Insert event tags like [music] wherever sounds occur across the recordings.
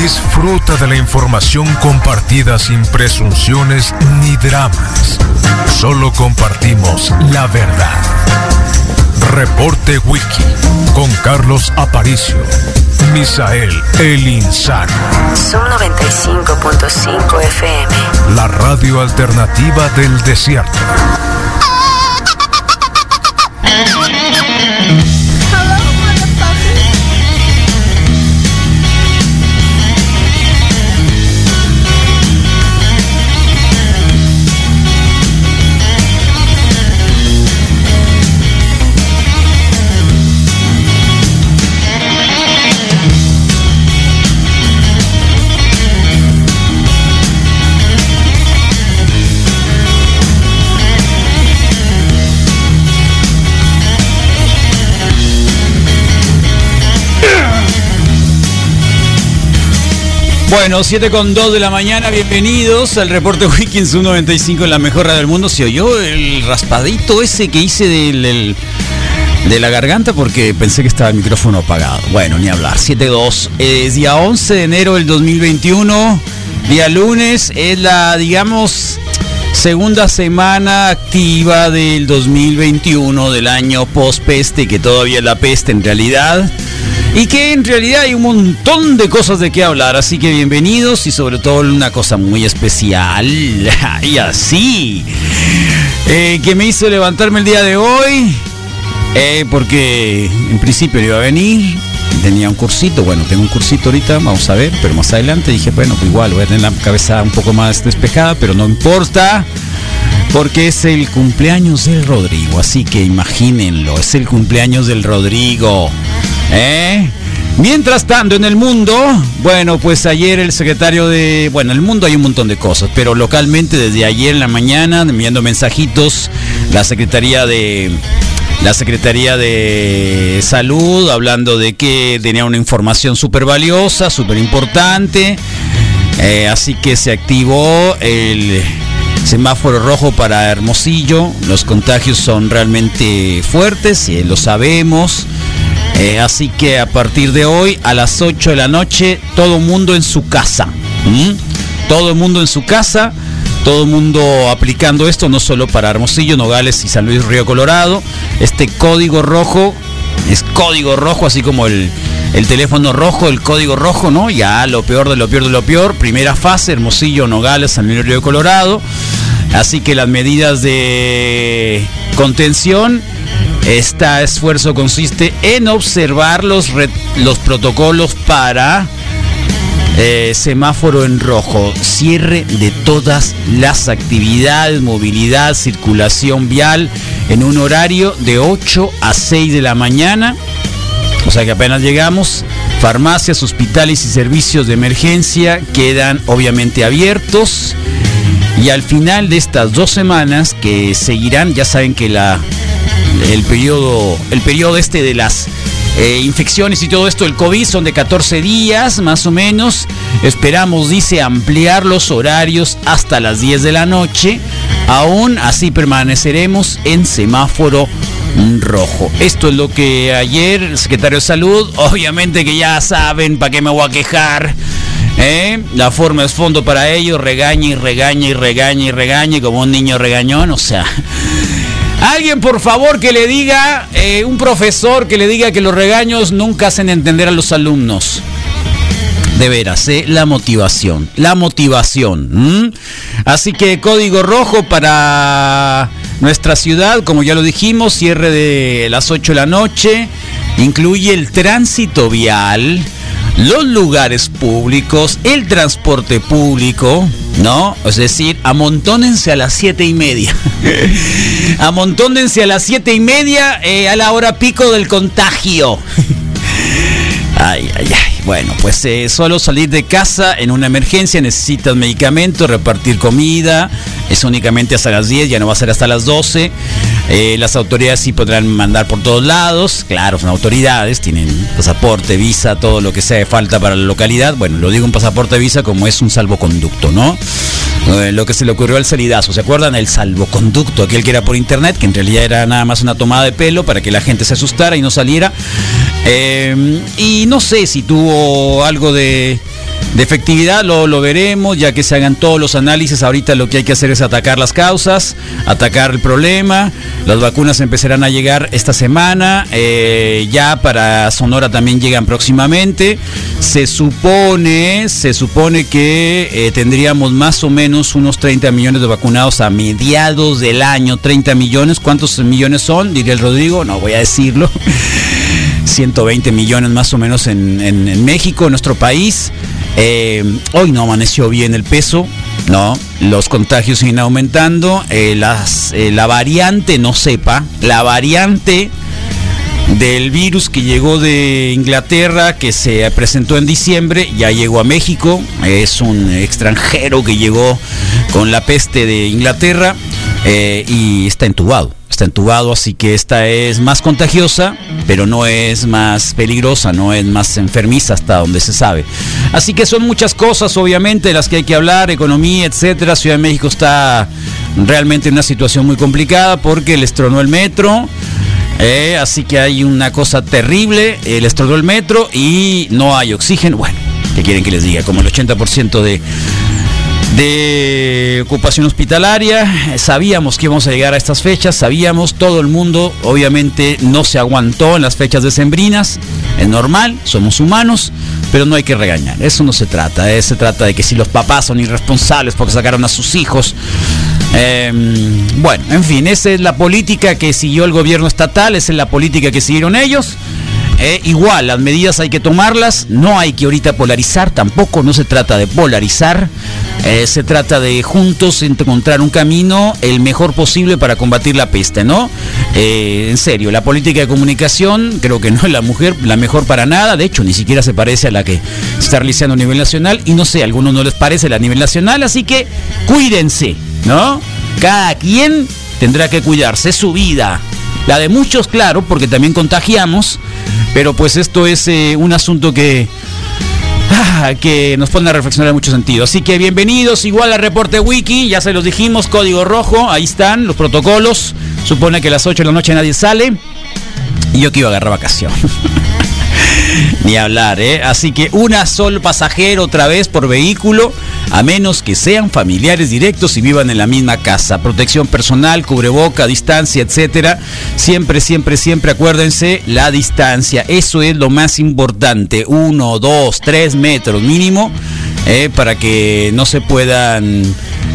Disfruta de la información compartida sin presunciones ni dramas. Solo compartimos la verdad. Reporte Wiki con Carlos Aparicio. Misael El Insano. Son 95.5 FM. La radio alternativa del desierto. [laughs] Bueno, 7 con 2 de la mañana, bienvenidos al reporte [laughs] Wikins 195 en la mejor del mundo. Se oyó el raspadito ese que hice del- de la garganta porque pensé que estaba el micrófono apagado. Bueno, ni hablar. 7-2. Es día 11 de enero del 2021, día lunes. Es la, digamos, segunda semana activa del 2021 del año post-peste, que todavía es la peste en realidad. Y que en realidad hay un montón de cosas de qué hablar, así que bienvenidos y sobre todo una cosa muy especial, [laughs] y así, eh, que me hizo levantarme el día de hoy, eh, porque en principio iba a venir, tenía un cursito, bueno, tengo un cursito ahorita, vamos a ver, pero más adelante dije, bueno, igual voy a tener la cabeza un poco más despejada, pero no importa. Porque es el cumpleaños del Rodrigo, así que imagínenlo, es el cumpleaños del Rodrigo. ¿Eh? Mientras tanto, en el mundo, bueno, pues ayer el secretario de. Bueno, en el mundo hay un montón de cosas, pero localmente desde ayer en la mañana, enviando mensajitos, la Secretaría de. La Secretaría de Salud hablando de que tenía una información súper valiosa, súper importante. Eh, así que se activó el semáforo rojo para Hermosillo. Los contagios son realmente fuertes, y lo sabemos. Eh, así que a partir de hoy, a las 8 de la noche, todo mundo en su casa. Todo el mundo en su casa. Todo el mundo aplicando esto, no solo para Hermosillo, Nogales y San Luis Río Colorado. Este código rojo es código rojo, así como el, el teléfono rojo, el código rojo, ¿no? Ya lo peor de lo peor de lo peor. Primera fase, Hermosillo, Nogales, San Luis Río Colorado. Así que las medidas de contención, este esfuerzo consiste en observar los, los protocolos para eh, semáforo en rojo, cierre de todas las actividades, movilidad, circulación vial en un horario de 8 a 6 de la mañana. O sea que apenas llegamos, farmacias, hospitales y servicios de emergencia quedan obviamente abiertos. Y al final de estas dos semanas que seguirán, ya saben que la, el periodo, el periodo este de las eh, infecciones y todo esto, el COVID, son de 14 días más o menos. Esperamos, dice, ampliar los horarios hasta las 10 de la noche. Aún así permaneceremos en semáforo rojo. Esto es lo que ayer el secretario de Salud, obviamente que ya saben para qué me voy a quejar. ¿eh? La forma es fondo para ellos, regaña y regaña y regaña y regaña como un niño regañón, o sea... Alguien por favor que le diga, eh, un profesor que le diga que los regaños nunca hacen entender a los alumnos. De veras, ¿eh? la motivación, la motivación. Así que código rojo para nuestra ciudad, como ya lo dijimos, cierre de las 8 de la noche, incluye el tránsito vial, los lugares públicos, el transporte público, ¿no? Es decir, amontónense a las siete y media. [laughs] amontónense a las siete y media eh, a la hora pico del contagio. [laughs] Ay, ay, ay. Bueno, pues eh, solo salir de casa en una emergencia necesitas medicamentos, repartir comida. Es únicamente hasta las 10, ya no va a ser hasta las 12. Eh, las autoridades sí podrán mandar por todos lados. Claro, son autoridades, tienen pasaporte, visa, todo lo que sea de falta para la localidad. Bueno, lo digo un pasaporte, visa como es un salvoconducto, ¿no? Eh, lo que se le ocurrió al salidazo. ¿Se acuerdan? El salvoconducto, aquel que era por internet, que en realidad era nada más una tomada de pelo para que la gente se asustara y no saliera. Eh, y no sé si tuvo algo de, efectividad, lo, lo, veremos, ya que se hagan todos los análisis. Ahorita lo que hay que hacer es atacar las causas, atacar el problema. Las vacunas empezarán a llegar esta semana, eh, ya para Sonora también llegan próximamente. Se supone, se supone que eh, tendríamos más o menos unos 30 millones de vacunados a mediados del año. 30 millones, ¿cuántos millones son? Diría el Rodrigo, no voy a decirlo. [laughs] 120 millones más o menos en, en, en México, nuestro país. Eh, hoy no amaneció bien el peso, no, los contagios siguen aumentando, eh, las, la variante, no sepa, la variante del virus que llegó de Inglaterra, que se presentó en diciembre, ya llegó a México, es un extranjero que llegó con la peste de Inglaterra y está entubado está entubado, así que esta es más contagiosa, pero no es más peligrosa, no es más enfermiza hasta donde se sabe. Así que son muchas cosas, obviamente, de las que hay que hablar, economía, etcétera. Ciudad de México está realmente en una situación muy complicada porque les tronó el metro. Eh, así que hay una cosa terrible, eh, les tronó el metro y no hay oxígeno. Bueno, ¿qué quieren que les diga? Como el 80% de de ocupación hospitalaria. Sabíamos que íbamos a llegar a estas fechas, sabíamos, todo el mundo obviamente no se aguantó en las fechas decembrinas, es normal, somos humanos, pero no hay que regañar, eso no se trata, ¿eh? se trata de que si los papás son irresponsables porque sacaron a sus hijos, eh, bueno, en fin, esa es la política que siguió el gobierno estatal, esa es la política que siguieron ellos. Eh, igual, las medidas hay que tomarlas, no hay que ahorita polarizar, tampoco no se trata de polarizar, eh, se trata de juntos encontrar un camino el mejor posible para combatir la peste, ¿no? Eh, en serio, la política de comunicación creo que no es la mujer la mejor para nada, de hecho ni siquiera se parece a la que se está realizando a nivel nacional y no sé, a algunos no les parece a nivel nacional, así que cuídense, ¿no? Cada quien tendrá que cuidarse, su vida, la de muchos, claro, porque también contagiamos, pero pues esto es eh, un asunto que, ah, que nos pone a reflexionar en muchos sentidos. Así que bienvenidos igual al reporte wiki, ya se los dijimos, código rojo, ahí están los protocolos. Supone que a las 8 de la noche nadie sale. Y yo que iba a agarrar vacación. [laughs] Ni hablar, ¿eh? Así que una sol pasajero otra vez por vehículo, a menos que sean familiares directos y vivan en la misma casa. Protección personal, cubreboca, distancia, etcétera. Siempre, siempre, siempre acuérdense la distancia. Eso es lo más importante. Uno, dos, tres metros mínimo. Eh, para que no se puedan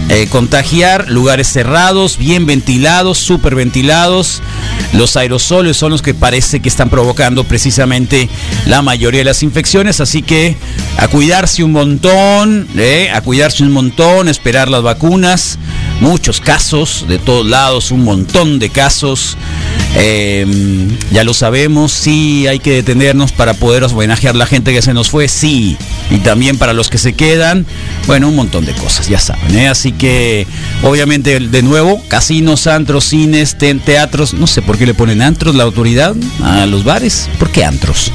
eh, contagiar, lugares cerrados, bien ventilados, súper ventilados. Los aerosoles son los que parece que están provocando precisamente la mayoría de las infecciones, así que a cuidarse un montón, eh, a cuidarse un montón, esperar las vacunas. Muchos casos de todos lados, un montón de casos. Eh, ya lo sabemos, sí hay que detenernos para poder homenajear a la gente que se nos fue, sí. Y también para los que se quedan, bueno, un montón de cosas, ya saben. ¿eh? Así que, obviamente, de nuevo, casinos, antros, cines, te teatros, no sé por qué le ponen antros la autoridad a los bares. ¿Por qué antros?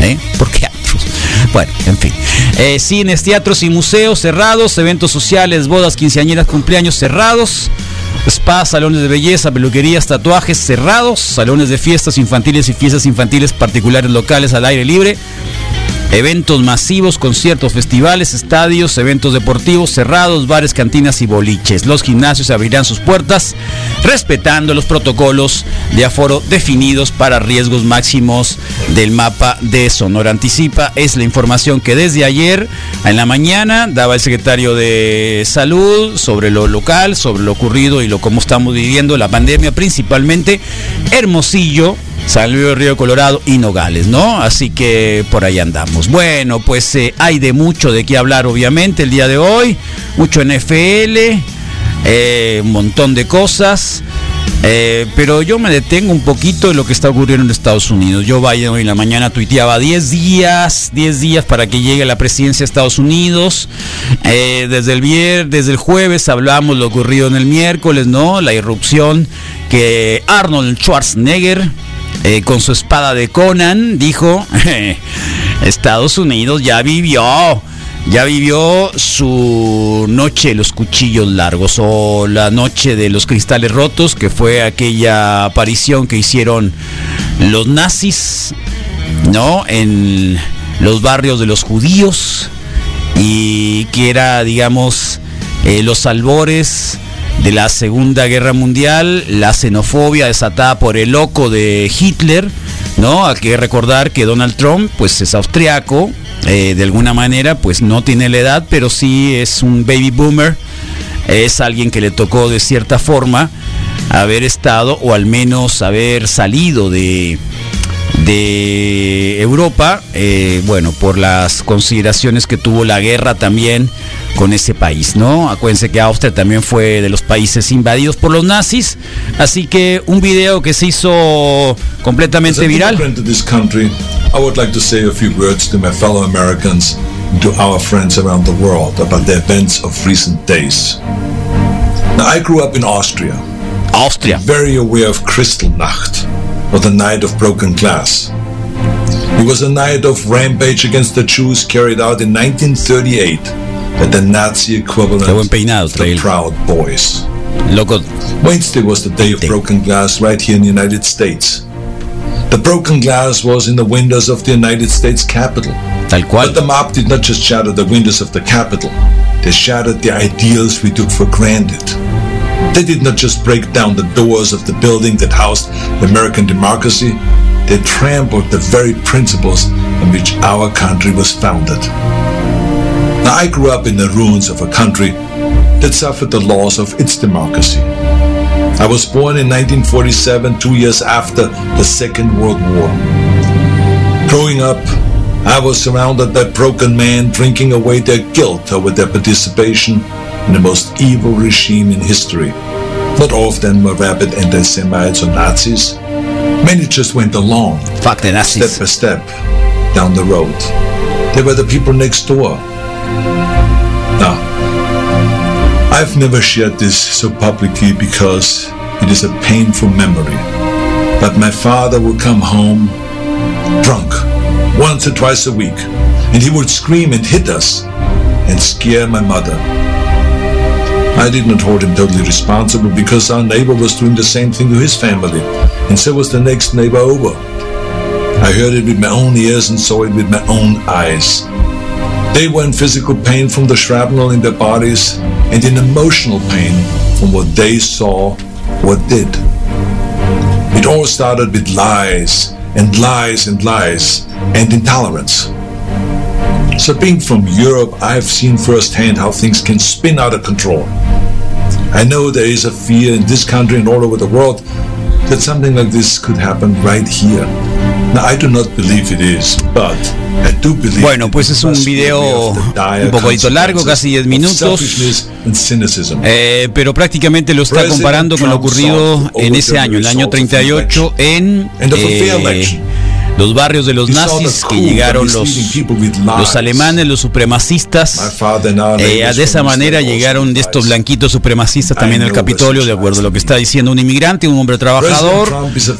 ¿Eh? ¿Por qué antros? Bueno, en fin. Eh, cines, teatros y museos cerrados, eventos sociales, bodas, quinceañeras, cumpleaños cerrados. Spa, salones de belleza, peluquerías, tatuajes cerrados, salones de fiestas infantiles y fiestas infantiles particulares locales al aire libre, eventos masivos, conciertos, festivales, estadios, eventos deportivos cerrados, bares, cantinas y boliches. Los gimnasios abrirán sus puertas respetando los protocolos de aforo definidos para riesgos máximos del mapa de Sonora Anticipa. Es la información que desde ayer en la mañana daba el secretario de Salud sobre lo local, sobre lo ocurrido y lo cómo estamos viviendo la pandemia, principalmente Hermosillo, San Luis Río Colorado y Nogales, ¿no? Así que por ahí andamos. Bueno, pues eh, hay de mucho de qué hablar, obviamente, el día de hoy. Mucho NFL, eh, un montón de cosas. Eh, pero yo me detengo un poquito de lo que está ocurriendo en Estados Unidos. Yo Biden hoy en la mañana tuiteaba 10 días, 10 días para que llegue la presidencia de Estados Unidos. Desde el viernes, desde el jueves hablamos lo ocurrido en el miércoles, ¿no? La irrupción que Arnold Schwarzenegger eh, con su espada de Conan dijo, [laughs] Estados Unidos ya vivió ya vivió su noche de los cuchillos largos o la noche de los cristales rotos, que fue aquella aparición que hicieron los nazis, ¿no? En los barrios de los judíos y que era, digamos, eh, los albores de la Segunda Guerra Mundial, la xenofobia desatada por el loco de Hitler, ¿no? Hay que recordar que Donald Trump, pues es austriaco, eh, de alguna manera, pues no tiene la edad, pero sí es un baby boomer, es alguien que le tocó de cierta forma haber estado o al menos haber salido de, de Europa, eh, bueno, por las consideraciones que tuvo la guerra también con ese país, ¿no? Acuérdense que Austria también fue de los países invadidos por los nazis, así que un video que se hizo completamente viral. I would like to say a few words to my fellow Americans and to our friends around the world about the events of recent days. Now, I grew up in Austria. Austria. Very aware of Kristallnacht, or the Night of Broken Glass. It was a night of rampage against the Jews carried out in 1938 at the Nazi equivalent of the Proud Boys. Wednesday was the day of broken glass right here in the United States. The broken glass was in the windows of the United States Capitol. But the mob did not just shatter the windows of the Capitol, they shattered the ideals we took for granted. They did not just break down the doors of the building that housed American democracy, they trampled the very principles on which our country was founded. Now, I grew up in the ruins of a country that suffered the loss of its democracy. I was born in 1947, two years after the Second World War. Growing up, I was surrounded by broken men drinking away their guilt over their participation in the most evil regime in history. Not all of them were rabid anti-Semites or Nazis. Many just went along, Fuck the Nazis. step by step, down the road. They were the people next door. Now, I've never shared this so publicly because it is a painful memory. But my father would come home drunk once or twice a week, and he would scream and hit us and scare my mother. I did not hold him totally responsible because our neighbor was doing the same thing to his family, and so was the next neighbor over. I heard it with my own ears and saw it with my own eyes. They were in physical pain from the shrapnel in their bodies and in emotional pain from what they saw or did. It all started with lies and lies and lies and intolerance. So, being from Europe, I have seen firsthand how things can spin out of control. I know there is a fear in this country and all over the world that something like this could happen right here. Now, I do not believe it is, but I do believe Bueno, pues es un video un poquito largo, casi 10 of minutos. Eh, pero prácticamente lo está comparando con lo ocurrido en ese año, el año 38, en eh, los barrios de los nazis que llegaron los, los alemanes, los supremacistas. Eh, de esa manera llegaron de estos blanquitos supremacistas también al Capitolio, de acuerdo a lo que está diciendo un inmigrante, un hombre trabajador,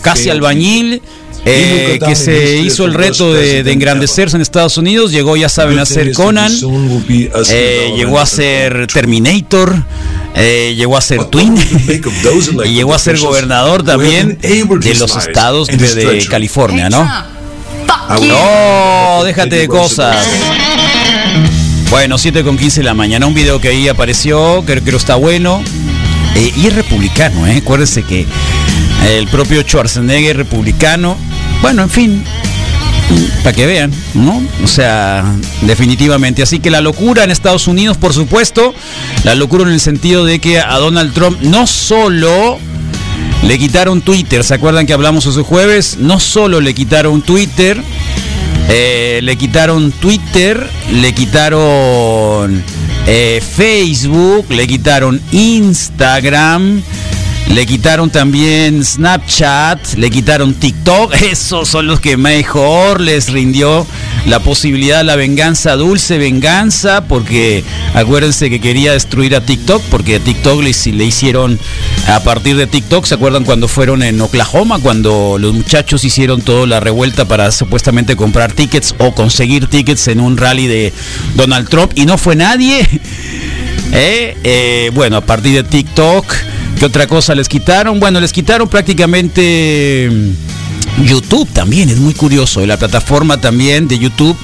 casi albañil. Eh, que se hizo el reto de, de engrandecerse en Estados Unidos, llegó, ya saben, a ser Conan, eh, llegó a ser Terminator, eh, llegó a ser Twin [laughs] y llegó a ser gobernador también de los estados de, de California, ¿no? No, déjate de cosas. Bueno, 7 con 15 de la mañana, un video que ahí apareció, creo que está bueno. Eh, y es republicano, ¿eh? Acuérdense que el propio Schwarzenegger es republicano. Bueno, en fin, para que vean, ¿no? O sea, definitivamente. Así que la locura en Estados Unidos, por supuesto, la locura en el sentido de que a Donald Trump no solo le quitaron Twitter, ¿se acuerdan que hablamos ese jueves? No solo le quitaron Twitter, eh, le quitaron Twitter, le quitaron eh, Facebook, le quitaron Instagram, Le quitaron también Snapchat, le quitaron TikTok. [laughs] Esos son los que mejor les rindió la posibilidad, la venganza, dulce venganza, porque acuérdense que quería destruir a TikTok, porque TikTok le, le hicieron a partir de TikTok, ¿se acuerdan cuando fueron en Oklahoma, cuando los muchachos hicieron toda la revuelta para supuestamente comprar tickets o conseguir tickets en un rally de Donald Trump y no fue nadie? [laughs] ¿Eh? Eh, bueno, a partir de TikTok, ¿qué otra cosa les quitaron? Bueno, les quitaron prácticamente mm, YouTube también, es muy curioso. La plataforma también de YouTube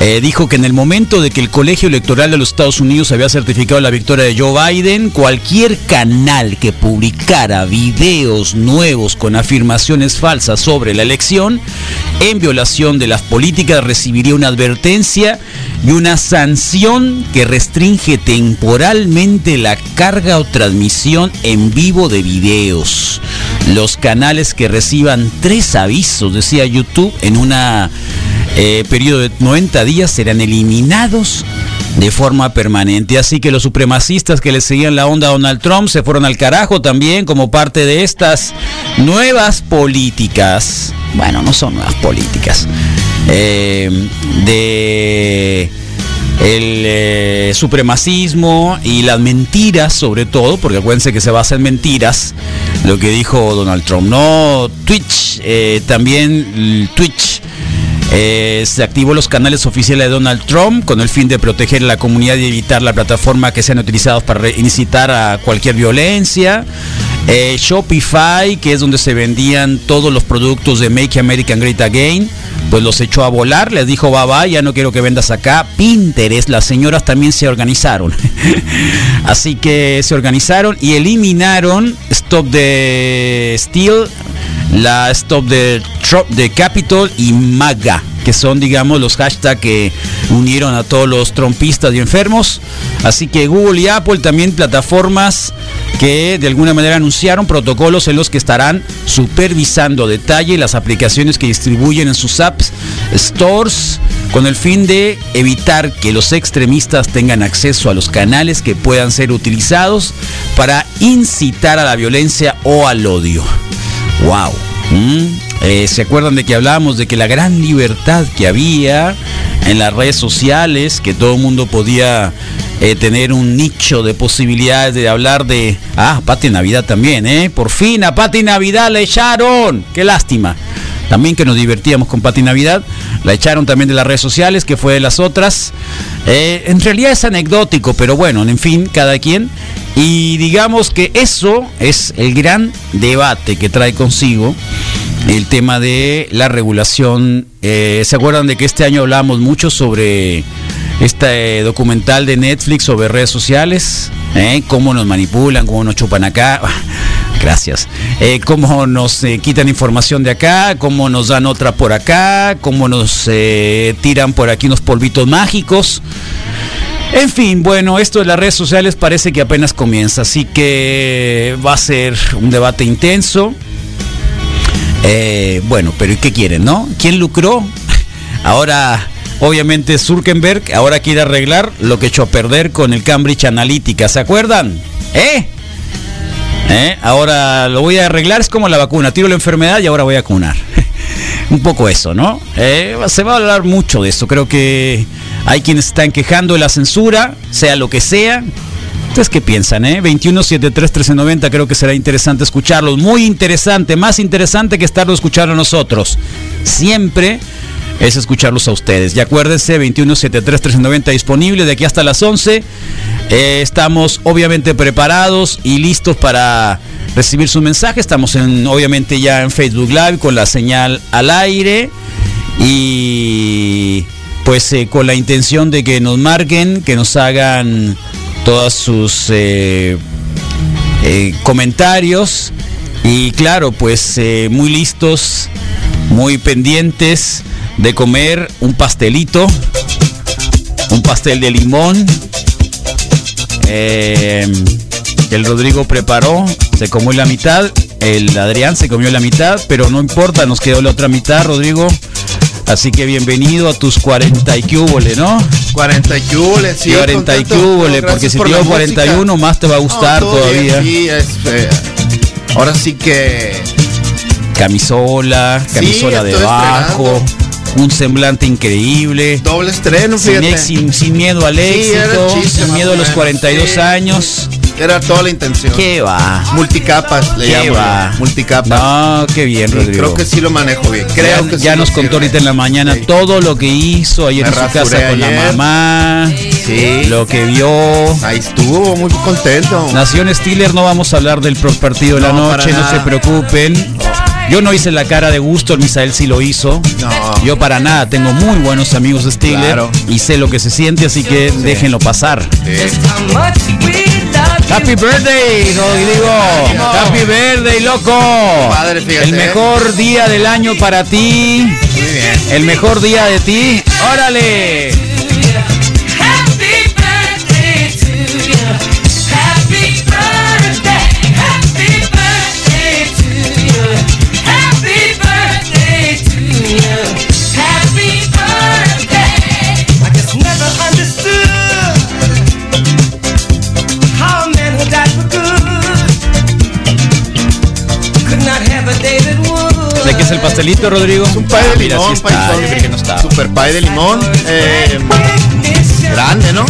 eh, dijo que en el momento de que el colegio electoral de los Estados Unidos había certificado la victoria de Joe Biden, cualquier canal que publicara videos nuevos con afirmaciones falsas sobre la elección, en violación de las políticas, recibiría una advertencia y una sanción que restringe temporalmente la carga o transmisión en vivo de videos. Los canales que reciban tres avisos, decía YouTube, en una eh, periodo de 90 días serán eliminados de forma permanente. Así que los supremacistas que le seguían la onda a Donald Trump se fueron al carajo también como parte de estas nuevas políticas. Bueno, no son nuevas políticas. Eh, de el eh, supremacismo y las mentiras sobre todo, porque acuérdense que se basa en mentiras, lo que dijo Donald Trump. No, Twitch, eh, también Twitch. Eh, se activó los canales oficiales de Donald Trump con el fin de proteger a la comunidad y evitar la plataforma que sean utilizados para incitar a cualquier violencia. Eh, Shopify, que es donde se vendían todos los productos de Make American Great Again, pues los echó a volar, les dijo, va, va, ya no quiero que vendas acá. Pinterest, las señoras también se organizaron. [laughs] Así que se organizaron y eliminaron Stop the Steel, la Stop the, the Capital y MAGA que son, digamos, los hashtags que unieron a todos los trompistas y enfermos. Así que Google y Apple también plataformas que de alguna manera anunciaron protocolos en los que estarán supervisando detalle las aplicaciones que distribuyen en sus apps, stores, con el fin de evitar que los extremistas tengan acceso a los canales que puedan ser utilizados para incitar a la violencia o al odio. ¡Wow! Eh, ¿Se acuerdan de que hablábamos de que la gran libertad que había en las redes sociales, que todo el mundo podía eh, tener un nicho de posibilidades de hablar de... Ah, Pati Navidad también, ¿eh? Por fin a Pati Navidad le echaron. Qué lástima. También que nos divertíamos con Pati Navidad. La echaron también de las redes sociales, que fue de las otras. Eh, en realidad es anecdótico, pero bueno, en fin, cada quien. Y digamos que eso es el gran debate que trae consigo el tema de la regulación. Eh, ¿Se acuerdan de que este año hablamos mucho sobre este documental de Netflix sobre redes sociales? ¿Eh? Cómo nos manipulan, cómo nos chupan acá. [laughs] Gracias. Eh, cómo nos quitan información de acá, cómo nos dan otra por acá, cómo nos tiran por aquí unos polvitos mágicos. En fin, bueno, esto de las redes sociales parece que apenas comienza, así que va a ser un debate intenso. Eh, bueno, pero ¿y qué quieren, no? ¿Quién lucró? [laughs] Ahora, obviamente, Zuckerberg ahora quiere arreglar lo que echó a perder con el Cambridge Analytica. ¿Se acuerdan? ¿Eh? ¿Eh? Ahora lo voy a arreglar, es como la vacuna. Tiro la enfermedad y ahora voy a vacunar. [laughs] Un poco eso, ¿no? Eh, se va a hablar mucho de eso. Creo que hay quienes están quejando de la censura, sea lo que sea. ¿Ustedes qué piensan, eh? 2173-1390, creo que será interesante escucharlos. Muy interesante, más interesante que estarlo escuchando nosotros. Siempre es escucharlos a ustedes. Y acuérdense, 2173-1390 disponible de aquí hasta las 11. Eh, estamos obviamente preparados y listos para recibir su mensaje. Estamos en, obviamente ya en Facebook Live con la señal al aire. Y pues eh, con la intención de que nos marquen, que nos hagan todos sus eh, eh, comentarios y claro, pues muy listos, muy pendientes de comer un pastelito, un pastel de limón. el Rodrigo preparó, se comió la mitad, el Adrián se comió la mitad, pero no importa, nos quedó la otra mitad, Rodrigo. Así que bienvenido a tus 40 y cúbole, ¿no? 40 y cúbole, sí. 40 y cúbole, porque si te 41 más te va a gustar todavía. sí, es, ahora sí que Camisola, Sí, camisola estoy debajo, un semblante increíble. doble estreno, Sin, fíjate. sin, sin miedo al Sí, éxito, chiste, sin miedo a los menos, 42 sí. años. Era toda la intención. ¿Qué va? Multicapas, le ¿Qué llamo. va? Multicapas. No, qué bien, Sí, Rodrigo. creo que sí lo manejo bien. Creo ya, que sí ya nos contó sirve. ahorita en la mañana Sí. todo lo que hizo ayer Me en su casa con la mamá, Sí. lo que vio. Ahí estuvo, muy contento. Nación Steeler, no vamos a hablar del pro- partido de la No, noche, no se preocupen. Yo no hice la cara de gusto, el Misael sí lo hizo. No. Yo para nada, tengo muy buenos amigos de Steeler Claro. y sé lo que se siente, así que déjenlo pasar. Happy birthday, Rodrigo. Happy birthday, loco. Padre, fíjate. El mejor día del año para ti. Muy bien. El mejor día de ti. Órale. Es el pastelito, Rodrigo? Un pay de mira, limón, sí está. Yo que no. Super pay de limón. eh, grande, ¿no?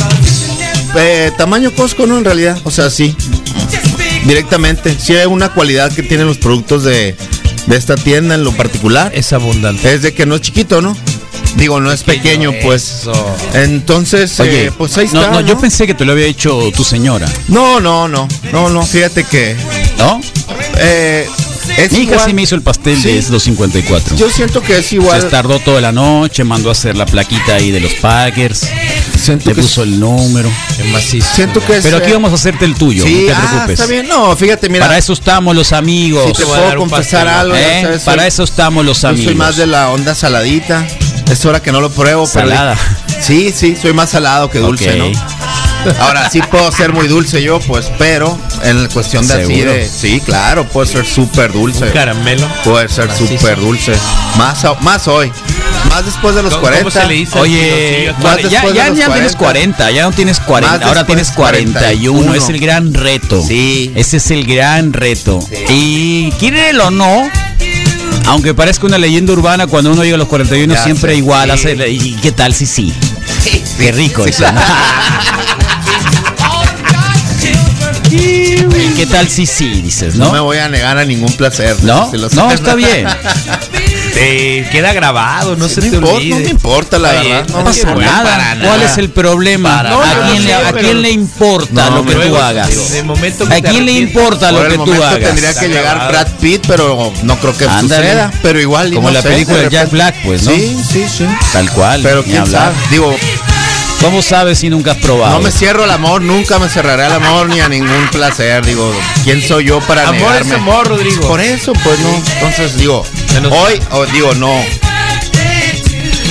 Eh, tamaño Costco, ¿no? En realidad. O sea, sí. Directamente. Sí hay una cualidad que tienen los productos de, de esta tienda en lo particular. Es abundante. Es de que no es chiquito, ¿no? Digo, no es pequeño, pues. Eso. Entonces, Oye, eh, pues ahí no, está. no, yo ¿no? pensé que te lo había hecho tu señora, No, no, no. No, no. Fíjate que. ¿no? eh, es Mi hija igual. sí me hizo el pastel de Sí. 254. Yo siento que es Se igual. tardó toda la noche, mandó a hacer la plaquita ahí de los Packers, Siento le que puso el número. Es macizo. Siento que es. Pero aquí eh, vamos a hacerte el tuyo, Sí, no te ah, preocupes. está bien. No, fíjate, mira. Para eso estamos los amigos. Sí te voy a dar un pastel, algo. ¿eh? ya sabes, Para soy- eso estamos los Yo amigos. soy más de la onda saladita. Es hora que no lo pruebo. pero- Salada. Sí, sí, soy más salado que dulce. ¿no? Ahora sí puedo ser muy dulce yo, pues, pero en cuestión de así ¿Seguro? de. Sí, claro, puedo ser súper dulce. Caramelo. Puede ser súper dulce. Más, más hoy. Más después de los ¿Cómo- 40. cómo se le dice? Oye, Más ya, de ya, los ya tienes 40. 40, ya no tienes 40, Más ahora tienes 41, 41. es el gran reto. Sí. Ese es el gran reto. Y quírelo o no, aunque parezca una leyenda urbana, cuando uno llega a los 41 Ya siempre sé, igual, sí. hace- ¿y qué tal si sí? Sí, Qué rico sí, eso. [laughs] ¿no? ¿Y qué tal si sí? Dices, No ¿no? me voy a negar a ningún placer. ¿No? Si lo No, sé. está bien. [laughs] Te queda grabado, no se No te importa, olvide. no me importa, la bien, verdad. No No, pasa nada. ¿Cuál es el problema? ¿A, quién le, No, ¿A pero- quién le importa No, lo que tú hagas? De momento que ¿A quién le importa Por lo que tú hagas? tendría que llegar. Brad Pitt, pero no creo que Ándale. suceda. Pero igual, Como no la sé, película de Jack Black, pues, ¿no? Sí, sí, sí. Tal cual. Pero quién sabe. Digo, ¿Cómo sabes si nunca has probado? no me cierro al amor, nunca me cerraré al amor ni a ningún placer. Digo, ¿quién soy yo para Amor negarme? es amor, Rodrigo. Por eso, pues no. Entonces digo, hoy, o digo, no.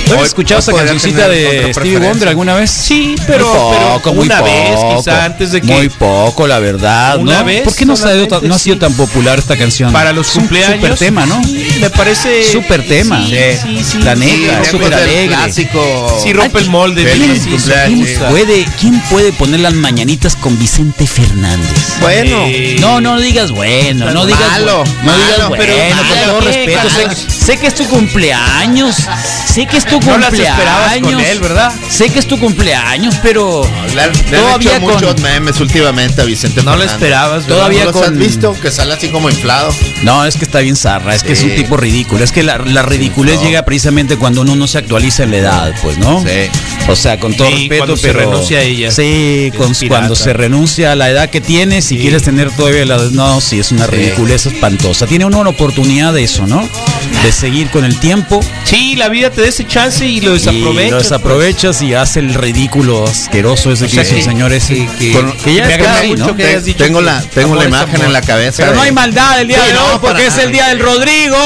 ¿Tú has escuchado esa cancioncita de Stevie. Wonder alguna vez? Sí, pero, muy pero poco, muy una vez, poco. quizá antes de que Muy poco, la verdad, Una ¿no? vez ¿Por qué no, ha no sido sí. tan popular esta canción? para los Es un cumpleaños. Super tema, ¿no? Sí, me parece Super tema. Sí, sí, sí. La Sí, negra, súper alegre. clásico. Sí, rompe el molde. Feliz cumpleaños. ¿Quién puede, ¿Quién puede poner las mañanitas con Vicente Fernández? Bueno. No, no digas bueno, no digas Malo, bueno, no digas malo, bueno, pero con malo, todo respeto, sé, Malo. sé que es tu cumpleaños, sé que es tu No las cumpleaños, esperabas con él, ¿verdad? Sé que es tu cumpleaños, pero Le, Todavía han hecho con- muchos memes últimamente a Vicente No lo esperabas, ¿verdad? Todavía ¿No los con- has visto? Que sale así como inflado. no, es que está bien zarra, es que es un Sí. Ridículo, es que la, la ridiculez no. llega precisamente cuando uno no se actualiza en la edad, pues, ¿no? Sí. O sea, con todo Sí, respeto, cuando se pero renuncia a ella. Sí, con- cuando se renuncia a la edad que tienes, si Sí. quieres tener todavía la no, sí, es una Sí. ridiculez espantosa. Tiene uno una oportunidad de eso, ¿no? De seguir con el tiempo Sí, la vida te da ese chance y lo y desaprovechas. lo desaprovechas y hace el ridículo asqueroso ese que sea hizo el que- señor ese. que- que- Con- que ya me está agrada ahí, mucho ¿no? que hayas dicho tengo la, tengo la imagen en la cabeza. Pero no hay maldad el día Sí, de no, hoy porque es el día del Rodrigo.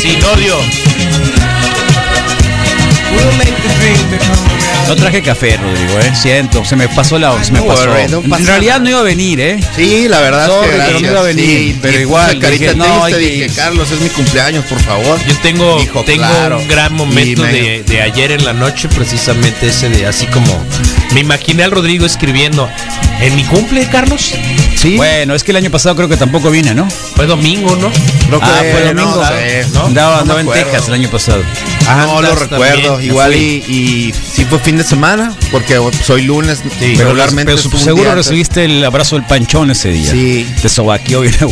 Sin odio. No traje café, Rodrigo, eh. Siento, se me pasó la se me pasó. en realidad no iba a venir, eh. Sí, la verdad Sorry, es que pero no iba a venir, Sí, pero igual, carita dije, no, triste, hay que dije. Carlos, es mi cumpleaños, por favor. Yo tengo, Dijo, tengo claro. un gran momento de, de ayer en la noche, precisamente ese de así como me imaginé al Rodrigo escribiendo ¿En mi cumple, Carlos? Sí, Bueno, es que el año pasado creo que tampoco vine, ¿no? Fue domingo, ¿no? creo que Ah, fue domingo. no sé, ¿no? andaba no andaba me en. Texas el año pasado. Ah, no lo recuerdo. también. Igual y, y sí fue fin de semana, porque soy lunes, regularmente. Pero un seguro recibiste el abrazo del panchón ese día. Sí. Te sobaqueó bien. [laughs]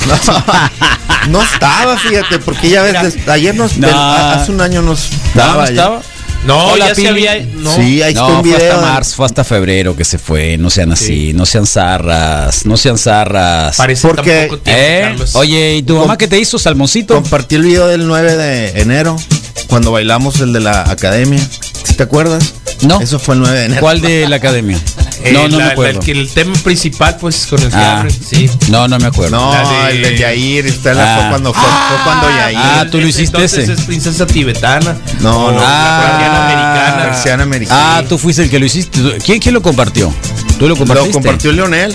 No estaba, fíjate, porque ya ves, ayer nos, hace un año nos ¿No, daba no ya. estaba? No, Hola, ya se Pili. había. No. Sí, ahí está No, un fue video. hasta marzo, fue hasta febrero que se fue. No sean así, no sean zarras, no sean zarras. Parece Porque- tiempo, ¿Eh? Carlos. Oye, ¿y tu mamá qué te hizo, Salmoncito? Compartí el video del 9 de enero, cuando bailamos el de la academia. ¿Sí ¿Te acuerdas? No. Eso fue el 9 de enero. ¿Cuál de la academia? [laughs] Eh, no, no la- me acuerdo. la- que el tema principal, pues, con el Ah. fiambre, sí. No, no me acuerdo. No, de- el de Yair. Está la- Ah. fue cuando, fue, fue cuando Yair. Ah, tú lo hiciste Entonces ese. es princesa tibetana. no, no. Ah. la americana. Americana. Ah, tú fuiste el que lo hiciste. ¿Quién, quién lo compartió? ¿Tú lo Lo compartiste? compartió Leonel.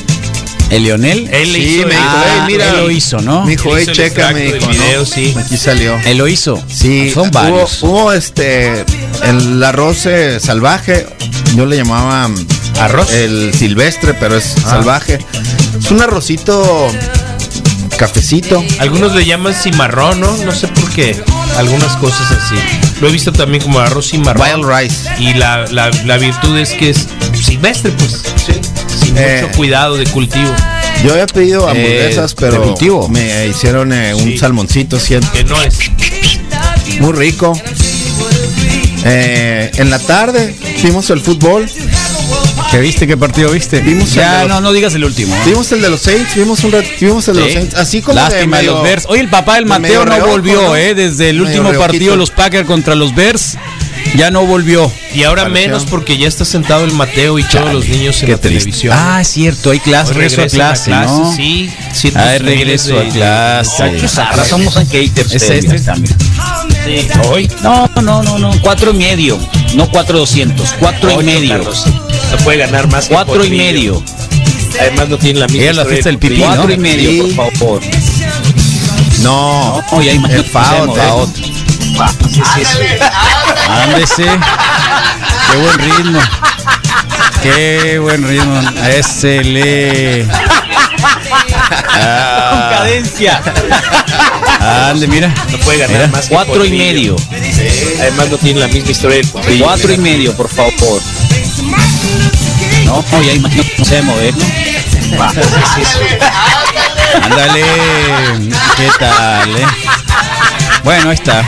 ¿El Leonel? Él le Sí, hizo me el- dijo, Ah, "Ey, mira. él lo hizo, ¿no? Me dijo, hey, checa, me dijo. video, ¿no? sí. Aquí salió. Él lo hizo. Sí, Son hubo, varios. hubo este el arroz eh, salvaje, yo le llamaba ¿Arroz? el silvestre, pero es Ah. salvaje. Es un arrocito cafecito. Algunos le llaman cimarrón, ¿no? No sé por qué. Algunas cosas así. Lo he visto también como arroz cimarrón. Wild rice. Y la, la, la virtud es que es silvestre, pues. Sí. Sin Eh. mucho cuidado de cultivo. Yo había pedido Eh, hamburguesas, pero cultivo. me hicieron eh, un Sí. salmoncito siempre Que no es. muy rico. Eh, en la tarde vimos el fútbol, ¿Qué viste? ¿Qué partido viste? Vimos el ya, de los- no, no digas el último. ¿eh? vimos el de los Saints, vimos un rat- vimos el de los Sí. Saints, así como de Lástima de medio- los Bears. Hoy el papá del de Mateo no volvió, ¿no? ¿eh? Desde el último reojito. partido, los Packers contra los Bears, ya no volvió. Y ahora Pareció. menos porque ya está sentado el Mateo y todos los niños en la triste. televisión. Ah, es cierto, hay clase, Hoy regreso a regresan clase, ¿no? Sí, ciertos Ah, niveles regreso de- a de- clase. Muchachos, Ahora somos haters. Este también. Sí. Hoy. No, no, no, no. Cuatro y medio. No cuatro doscientos. Cuatro y medio. Carlos. Se puede ganar más. que Cuatro y medio. Además no tiene la misma. Era la historia fiesta de del pipí, Porfirio. ¿no? Cuatro y medio, Sí. por favor. No, No, y hay más. el FAO, Faot. Sí. Ándese. Qué buen ritmo. Qué buen ritmo. Ese le. Ah, cadencia. ande, mira. No puede ganar Mira, más. que cuatro y medio. Además no tiene la misma historia de Porfirio. Cuatro y medio, por favor. No, y hay más. No se mover, ¿no? Ándale. ¿Qué tal, eh? Bueno, ahí está.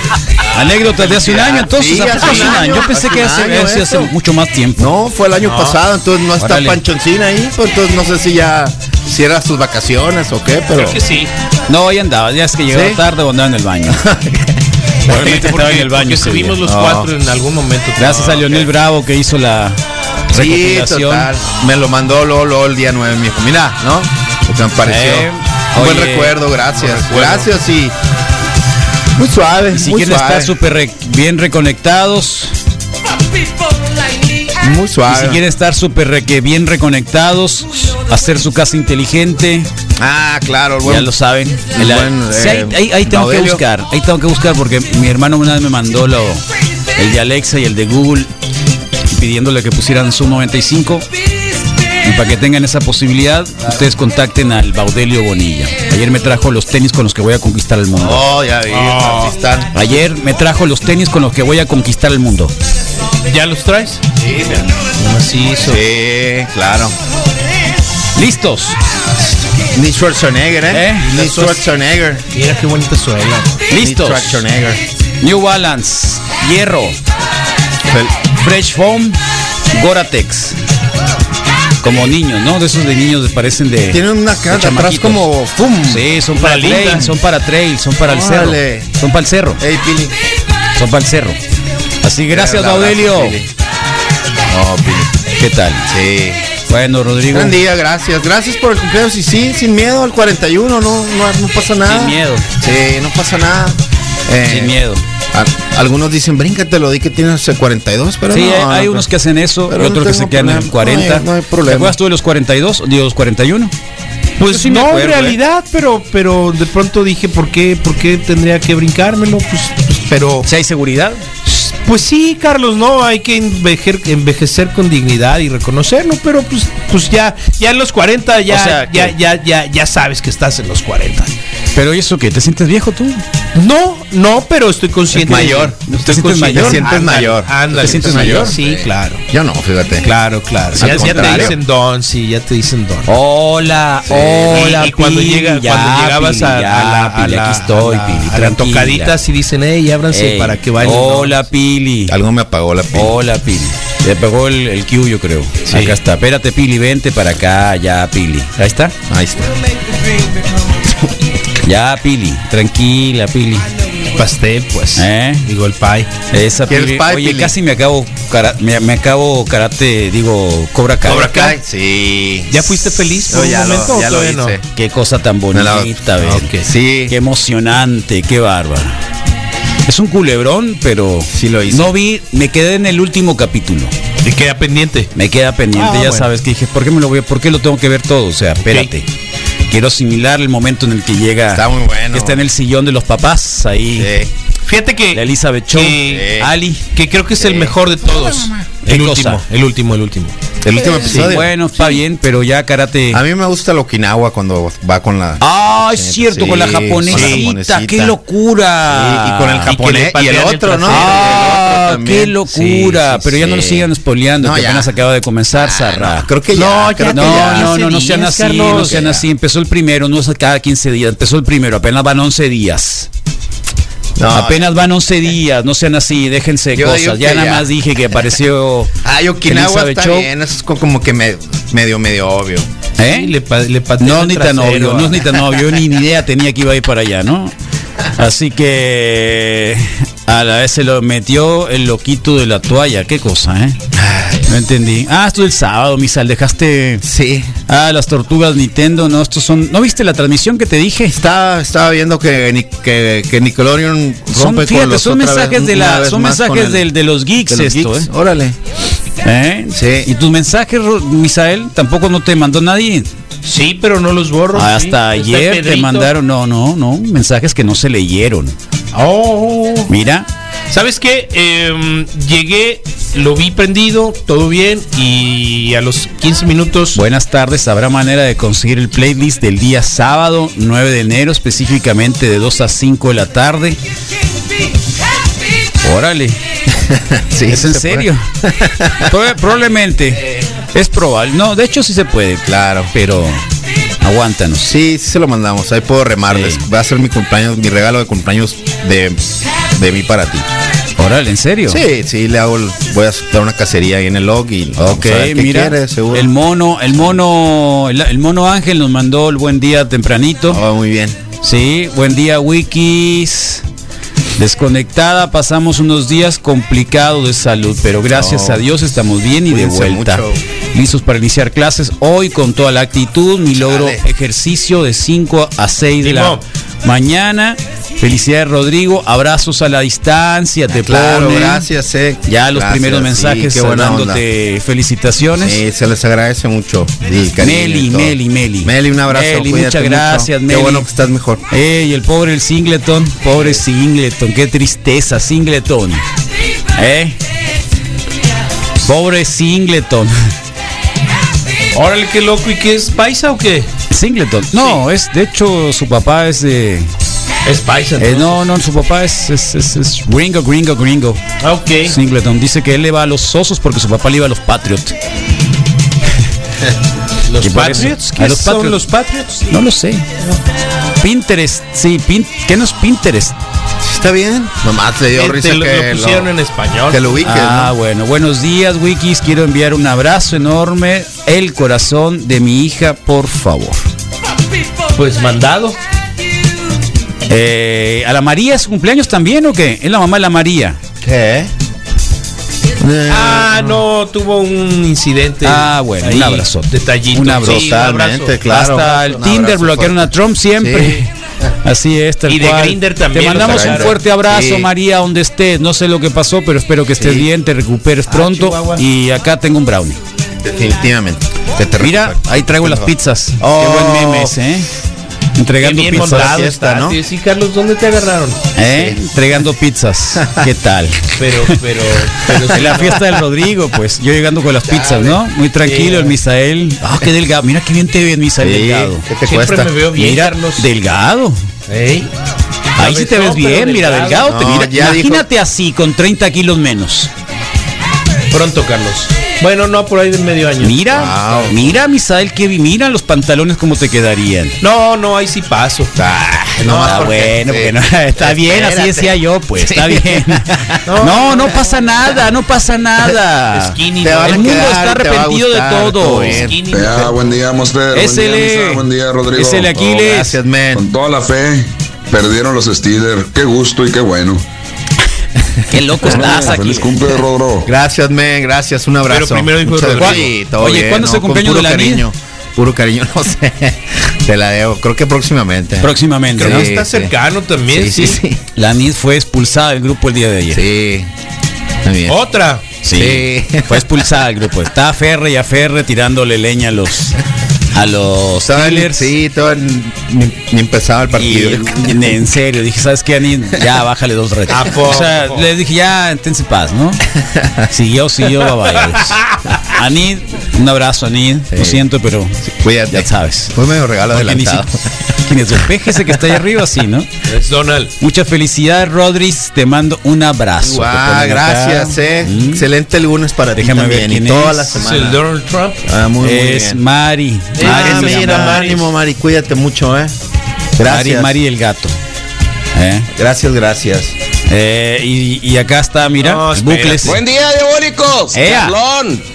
Anécdotas de hace un año, entonces. Sí, ¿a poco hace hace un año. año, Yo pensé hace que hace, año hace- hace mucho más tiempo. No, fue el año pasado, entonces no está Órale. Panchoncina ahí, pues entonces no sé si ya si era sus vacaciones o qué, pero Creo que sí. No, ahí andaba. Ya es que llegaba ¿Sí? tarde o andaba en el baño. [laughs] Probablemente estaba en el baño. Estuvimos los No. cuatro en algún momento. Gracias a Leonel Bravo que hizo la sí, total. Me lo mandó luego el día 9, me dijo, mira, ¿no? Me pareció. Eh, Un buen recuerdo, gracias. buen recuerdo. Gracias y muy suave, Y si muy quieren suave. estar súper bien reconectados, muy y suave. si quieren estar súper bien reconectados, hacer su casa inteligente, Ah, claro, el ya lo saben. el sí, ahí, eh, ahí- ahí tengo que buscar, ahí tengo que buscar porque mi hermano una vez me mandó lo, el de Alexa y el de Google pidiéndole que pusieran su 95. Y para que tengan esa posibilidad, ustedes contacten al Baudelio Bonilla. Ayer me trajo los tenis con los que voy a conquistar el mundo. Oh, ya vi, así están. Ayer me trajo los tenis con los que voy a conquistar el mundo. ¿Ya los traes? Sí, Macizo. Sí, claro. ¿Listos? Ni Schwarzenegger, ¿eh? ¿Eh? Ni Schwarzenegger. Mira qué bonita suela. ¿Listos? New Balance, Hierro, Fresh Foam, Goratex. Como niños, ¿no? De esos de niños parecen de. Tienen una de cara atrás como ¡fum! Sí, son para linda. trail, son para trail, son para el cerro. Son para el cerro, Ey, Pili. son para el cerro. Así, gracias, abrazo, Baudelio. Pili. ¿Qué tal? Sí. Bueno, Rodrigo. Gran día, gracias. Gracias por el cumpleaños. Y sí, sin miedo al 41, no, no, no pasa nada. Sin miedo. Sí, no pasa nada. Eh, Sin miedo. A- algunos dicen, bríncatelo, di que tienes el 42, pero Sí, no, hay, no, hay pero- unos que hacen eso pero y otros no que se quedan en el problema. 40. No hay- no hay problema. ¿Te acuerdas tú de los 42 o de los 41? Pues sí no, acuerdo, en realidad, pero, pero de pronto dije, ¿por qué, ¿por qué tendría que brincármelo? Pues, pues, pero Si hay seguridad. Pues sí, Carlos, no, hay que envejer- envejecer con dignidad y reconocerlo, pero pues, pues ya, ya en los 40 ya, O sea, ya, ya, ya, ya sabes que estás en los 40. Pero ¿y eso qué? ¿Te sientes viejo tú? No, no, pero estoy consciente. Mayor. de- ¿Te Estoy sientes consciente. mayor? Te sientes mayor. ándale, ¿Te sientes mayor? mayor? Sí, claro. Yo no, fíjate. Claro, claro. Ya, ya te dicen don, sí, ya te dicen don. Hola, hola, y, y cuando, Pili, llega, ya, cuando llegabas Pili, a, ya, a la, a Pili, la- aquí estoy, a la- Pili, a la y dicen, hey, ábranse Ey, para que bailen. Hola, Pili. Algo me apagó la pila. Hola, Pili. Le pegó el, el Q, yo creo. Sí. Acá está. Espérate, Pili, vente para acá, ya, Pili. Ahí está. Ahí está. Ya, Pili. Tranquila, Pili. Pastel, pues. ¿Eh? Digo, el pie. Esa ¿Quieres Pili. pie, Oye, Pili? casi me acabo, cara- me, me acabo karate, digo, Cobra Kai. Cobra Kai. Sí. ¿Ya fuiste feliz por Yo un ya momento lo, ya lo no? hice. Qué cosa tan Me bonita, ver. Ok. Sí. Qué emocionante, qué bárbaro. Es un culebrón, pero Sí lo hice. no vi, me quedé en el último capítulo. Y queda pendiente. Me queda pendiente, Ah, ya bueno. sabes que dije, ¿por qué me lo voy a- por qué lo tengo que ver todo? O sea, espérate. Quiero asimilar el momento en el que llega Está muy bueno. que está en el sillón de los papás ahí. Sí. Fíjate que. La Elizabeth Cho, que- Ali. Que creo que es el Sí. mejor de todos. ¿Qué El cosa? último, el último, el último. El último Sí, episodio. bueno, está bien, pero ya karate. A mí me gusta el Okinawa cuando va con la. Ah, es Sí, cierto, sí, con la con la japonesita, qué locura. Sí, y con el japonés y, el otro, ¿no? Ah, qué locura. Sí, sí, pero ya no lo sí. sigan spoileando, No, que ya. apenas acaba de comenzar, Sarra. No, creo que ya. No, creo ya que No, ya. no, no, no 15 sean días, así, Carlos. no sean Ya. así. Empezó el primero, no es cada 15 días, empezó el primero, apenas van 11 días. No, apenas van 11 días, no sean así, déjense Yo cosas. Ya nada ya. más dije que apareció. [laughs] Ay, Okinawa está Cho. bien. Eso es co- como que me- medio, medio obvio. ¿Eh? Le, le No, ni tan obvio, no es ni tan obvio, ni, ni idea tenía que iba a ir para allá, ¿no? [laughs] Así que a la vez se lo metió el loquito de la toalla, qué cosa, ¿eh? No entendí. Ah, esto es el sábado, Misal, dejaste. Sí. Ah, las tortugas Nintendo, no, estos son. ¿No viste la transmisión que te dije? Estaba, estaba viendo que, ni- que, que Nickelodeon Son, rompe con fíjate, los son vez- mensajes de la, son mensajes el- del- de los geeks de los esto, geeks. ¿eh? Órale. ¿Eh? Sí. ¿Y tus mensajes, Misael, tampoco no te mandó nadie? Sí, pero no los borro. Hasta ayer te mandaron, no, no, no, mensajes que no se leyeron. Oh. Mira, ¿Sabes qué? Em, llegué, lo vi prendido, todo bien, y a los 15 minutos. buenas tardes. Habrá manera de conseguir el playlist del día sábado 9 de enero, específicamente de 2 a 5 de la tarde. Órale, [laughs] Sí, ¿es en se serio? [laughs] Proba- Probablemente. Es probable. No, de hecho sí se puede. Claro. Pero aguántanos. Sí, sí se lo mandamos. Ahí puedo remarles. Sí. Va a ser mi cumpleaños, mi regalo de cumpleaños de, de mí para ti. Órale, ¿en serio? Sí, sí, le hago, el- voy a dar una cacería ahí en el log y Ok, qué mira, quiere, seguro. el mono, el mono, el, el mono Ángel nos mandó el buen día tempranito. Oh, muy bien. Sí, buen día Wikis. Desconectada, pasamos unos días complicados de salud, pero gracias a Dios estamos bien y de vuelta. mucho. Listos para iniciar clases hoy con toda la actitud. Mi logro ejercicio de 5 a 6 de la mañana. Felicidades Rodrigo, abrazos a la distancia, te Claro, ponen. gracias, eh. Ya los Gracias, primeros sí, mensajes qué onda. dándote felicitaciones. Sí, se les agradece mucho. el cariño y Meli. Meli, Meli. Meli, un abrazo. Meli, muchas mucho. gracias, Qué Meli. bueno que estás mejor. Ey, el pobre el Singleton, pobre Singleton, qué tristeza, Singleton. ¿Eh? Pobre Singleton. [laughs] Órale, qué loco. ¿Y qué es paisa o qué? Singleton. No, es, de hecho, su papá es de. Es paisa. eh, no, no, su papá es, es, es- es gringo, gringo, gringo. Ah, ok. Singleton dice que él le va a los osos porque su papá le iba a los Patriots. [laughs] ¿Los Patriots? a ¿Qué los son Patriots. los Patriots? No lo sé. Pinterest, sí, pin, ¿qué no es Pinterest? Está bien. Nomás le dio Te risa lo, que lo pusieron en español. que lo ubiques, Ah, ¿no? bueno, buenos días, Wikis. Quiero enviar un abrazo enorme, el corazón de mi hija, por favor. Pues mandado. Eh, ¿A la María es su cumpleaños también o qué? Es la mamá de la María. ¿Qué? Ah, no, tuvo un incidente. Ah, bueno, ahí, un abrazote. Detallito. Un abrazo. Sí, Totalmente, claro. Hasta el Un Tinder abrazo bloquearon a Trump siempre. [laughs] Así es, tal Y de cual. También Te mandamos un fuerte abrazo, Sí. María, donde estés. No sé lo que pasó, pero espero que estés Sí. bien, te recuperes pronto. Chihuahua. y acá tengo un brownie. Definitivamente. Te Mira, ahí traigo las pizzas. Oh. Qué buen meme ese, ¿eh? Entregando bien pizzas. está, ¿no? Sí, Carlos, ¿dónde te agarraron? ¿Eh? Entregando pizzas. ¿Qué tal? Pero, pero, pero [laughs] En la fiesta del Rodrigo, pues yo llegando con las pizzas, ¿no? Muy tranquilo, el Misael. Ah, qué delgado. Mira qué bien te ves, Misael, delgado. ¿Qué te siempre cuesta? me veo bien, Mira, Carlos. delgado. Ey. Ahí sí te ves bien, mira, delgado. te No, mira. ya dijo- Imagínate así, con 30 kilos menos. Pronto, Carlos. Bueno, no, por ahí de medio año. Mira, Wow. mira, Misael, que mira los pantalones cómo te quedarían. No, no, ahí sí paso. no, Ah, bueno, sí. porque no, [laughs] está bien, así decía yo, pues, está bien. [laughs] No, no pasa nada, no pasa nada. Skinny, El mundo quedar, está arrepentido de gustar, todo. todo bien. Skinny. Ya, buen día, Monster. Es buen día, el- Misa, buen día, Rodrigo. es el Oh, Aquiles. gracias, man. Con toda la fe, perdieron los Steelers. Qué gusto y qué bueno. [laughs] Qué loco estás aquí. Feliz cumple, Rodro. Gracias, men, gracias, un abrazo. Pero primero dijo Oye, bien, ¿cuándo es el cumpleaños de la cariño. Puro cariño, no sé. Te la debo, creo que próximamente. Próximamente, Creo ¿no? que está sí. cercano también, Sí, sí. sí, sí. La NID fue expulsada del grupo el día de ayer. Sí. Está. Otra. Sí, Sí. fue expulsada del grupo. Estaba Ferre y a Ferre tirándole leña a los a [laughs] los Steelers. sí, todavía ni, ni empezaba el Y partido. en, en serio, dije, ¿sabes qué, Anid? Ya, [laughs] bájale dos retos. O sea, le dije, ya, entense paz, ¿no? [laughs] Siguió, siguió, bye bye. Anid, un abrazo, Anid. Lo siento, pero Cuídate. ya sabes. Fue medio regalo Porque ni adelantado. ¿Quién es el que está ahí arriba? Sí, ¿no? Es Donald. Mucha felicidad, Rodríguez. Te mando un abrazo. Acá. gracias, eh. Mm. Excelente lunes para ti Déjame ver también. quién y toda es. la Es el semana. Donald Trump. Ah, muy, muy Es bien. Mari. Ah, Mari, Ah, llama. mira, Mari. ánimo, Mari, cuídate mucho, eh. Gracias. Mari, Mari el gato. ¿Eh? Gracias, gracias. Eh, y, y acá está, mira, No, bucles. Buen día, diabólicos. Ea. Carlón.